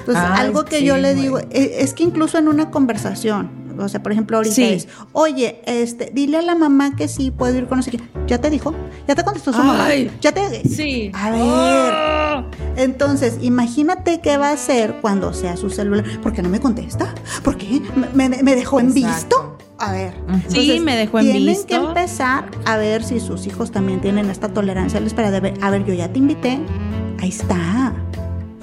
Entonces, Ay, algo que sí, yo le digo, e- es que incluso en una conversación, o sea, por ejemplo, ahorita Sí. es, oye, este, dile a la mamá que sí puedo ir con no sé quién. ¿Ya te dijo? ¿Ya te contestó su mamá? Ay. ¿Ya te...? Sí. A ver. Oh. Entonces, imagínate qué va a hacer cuando sea su celular. ¿Por qué no me contesta? ¿Por qué? ¿Me, me- me dejó en visto? A ver. Sí, me dejó en tienen visto. que empezar a ver si sus hijos también tienen esta tolerancia a la espera de ver, a ver, yo ya te invité. Ahí está.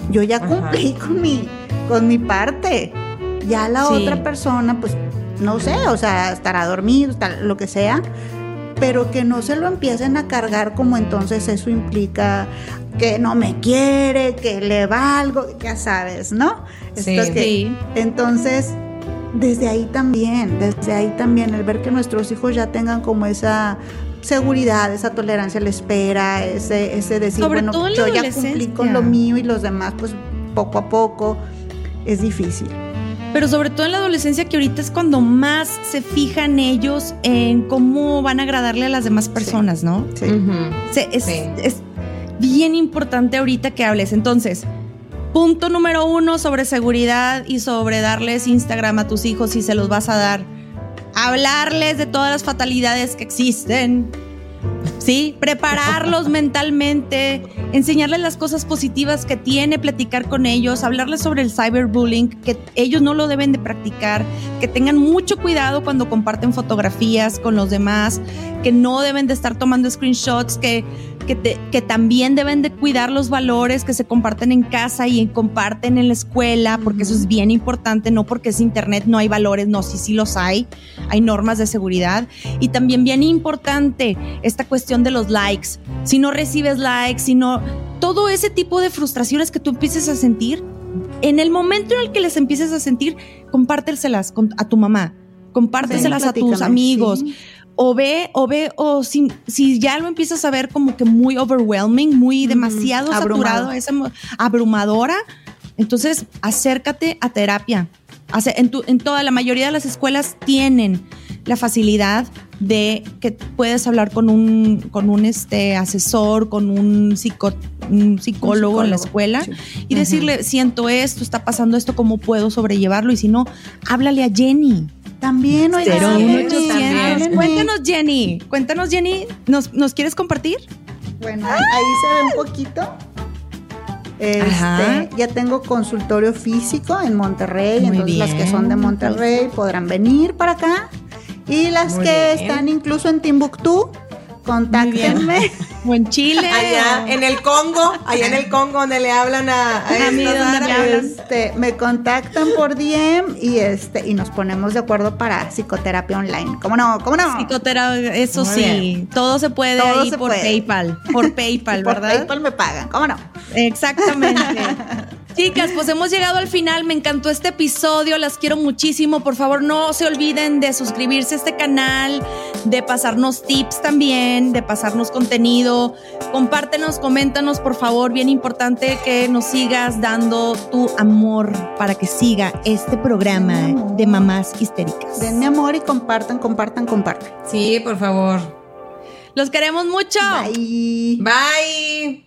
Yo ya Ajá. cumplí [LAUGHS] con mi, con mi parte. Ya la Sí. otra persona, pues, no sé, o sea, estará dormido, estará- lo que sea, pero que no se lo empiecen a cargar como entonces eso implica que no me quiere, que le valgo, ya sabes, ¿no? Sí. Esto que- Sí. entonces, desde ahí también, desde ahí también, el ver que nuestros hijos ya tengan como esa seguridad, esa tolerancia a la espera, ese, ese decir, Sobre bueno, todo yo ya cumplí con lo mío y los demás, pues poco a poco, es difícil. Pero sobre todo en la adolescencia, que ahorita es cuando más se fijan ellos en cómo van a agradarle a las demás personas, ¿no? Sí. Ujú. Se- es, Sí. es bien importante ahorita que hables. Entonces, punto número uno sobre seguridad y sobre darles Instagram a tus hijos si se los vas a dar. Hablarles de todas las fatalidades que existen. ¿Sí? Prepararlos [LAUGHS] mentalmente, enseñarles las cosas positivas que tiene, platicar con ellos, hablarles sobre el cyberbullying, que ellos no lo deben de practicar, que tengan mucho cuidado cuando comparten fotografías con los demás, que no deben de estar tomando screenshots, que, que, te- que también deben de cuidar los valores que se comparten en casa y comparten en la escuela, porque eso es bien importante, no porque es internet no hay valores, no, sí, sí los hay, hay normas de seguridad. Y también bien importante esta cuestión de los likes. Si no recibes likes, si no, todo ese tipo de frustraciones que tú empieces a sentir, en el momento en el que les empieces a sentir, compárteselas con- a tu mamá, compárteselas a tus amigos. sí. O ve, o ve, o si, si ya lo empiezas a ver como que muy overwhelming, muy demasiado abrumado. saturado, esa abrumadora, entonces acércate a terapia. En, tu- en toda la mayoría de las escuelas tienen la facilidad de que puedes hablar con un, con un este, asesor, con un, psico- un psicólogo en la escuela sí. y decirle, siento esto, está pasando esto, ¿cómo puedo sobrellevarlo? Y si no, háblale a Jenny. También, oiga, háblenme. Cuéntanos, Jenny. Cuéntanos, Jenny. ¿Nos, ¿Nos quieres compartir? Bueno, ahí ahí se ve un poquito. Este, ya tengo consultorio físico en Monterrey, Muy entonces las que son de. Monterrey podrán venir para acá. Y las Muy que bien. están incluso en Timbuktu, contáctenme. O en Chile. Allá en el Congo, allá en el Congo donde le hablan a, a A mí. Este, me contactan por DM y este y nos ponemos de acuerdo para psicoterapia online. ¿Cómo no? ¿Cómo no? Psicoterapia, eso Muy sí. bien. Todo se puede Todo ahí se por puede. PayPal. Por [LAUGHS] PayPal, por ¿verdad? PayPal me pagan. ¿Cómo no? Exactamente. [LAUGHS] Chicas, pues hemos llegado al final. Me encantó este episodio. Las quiero muchísimo. Por favor, no se olviden de suscribirse a este canal, de pasarnos tips también, de pasarnos contenido. Compártenos, coméntanos, por favor. Bien importante que nos sigas dando tu amor para que siga este programa de mamás histéricas. Denme amor y compartan, compartan, compartan. Sí, por favor. Los queremos mucho. Bye. Bye.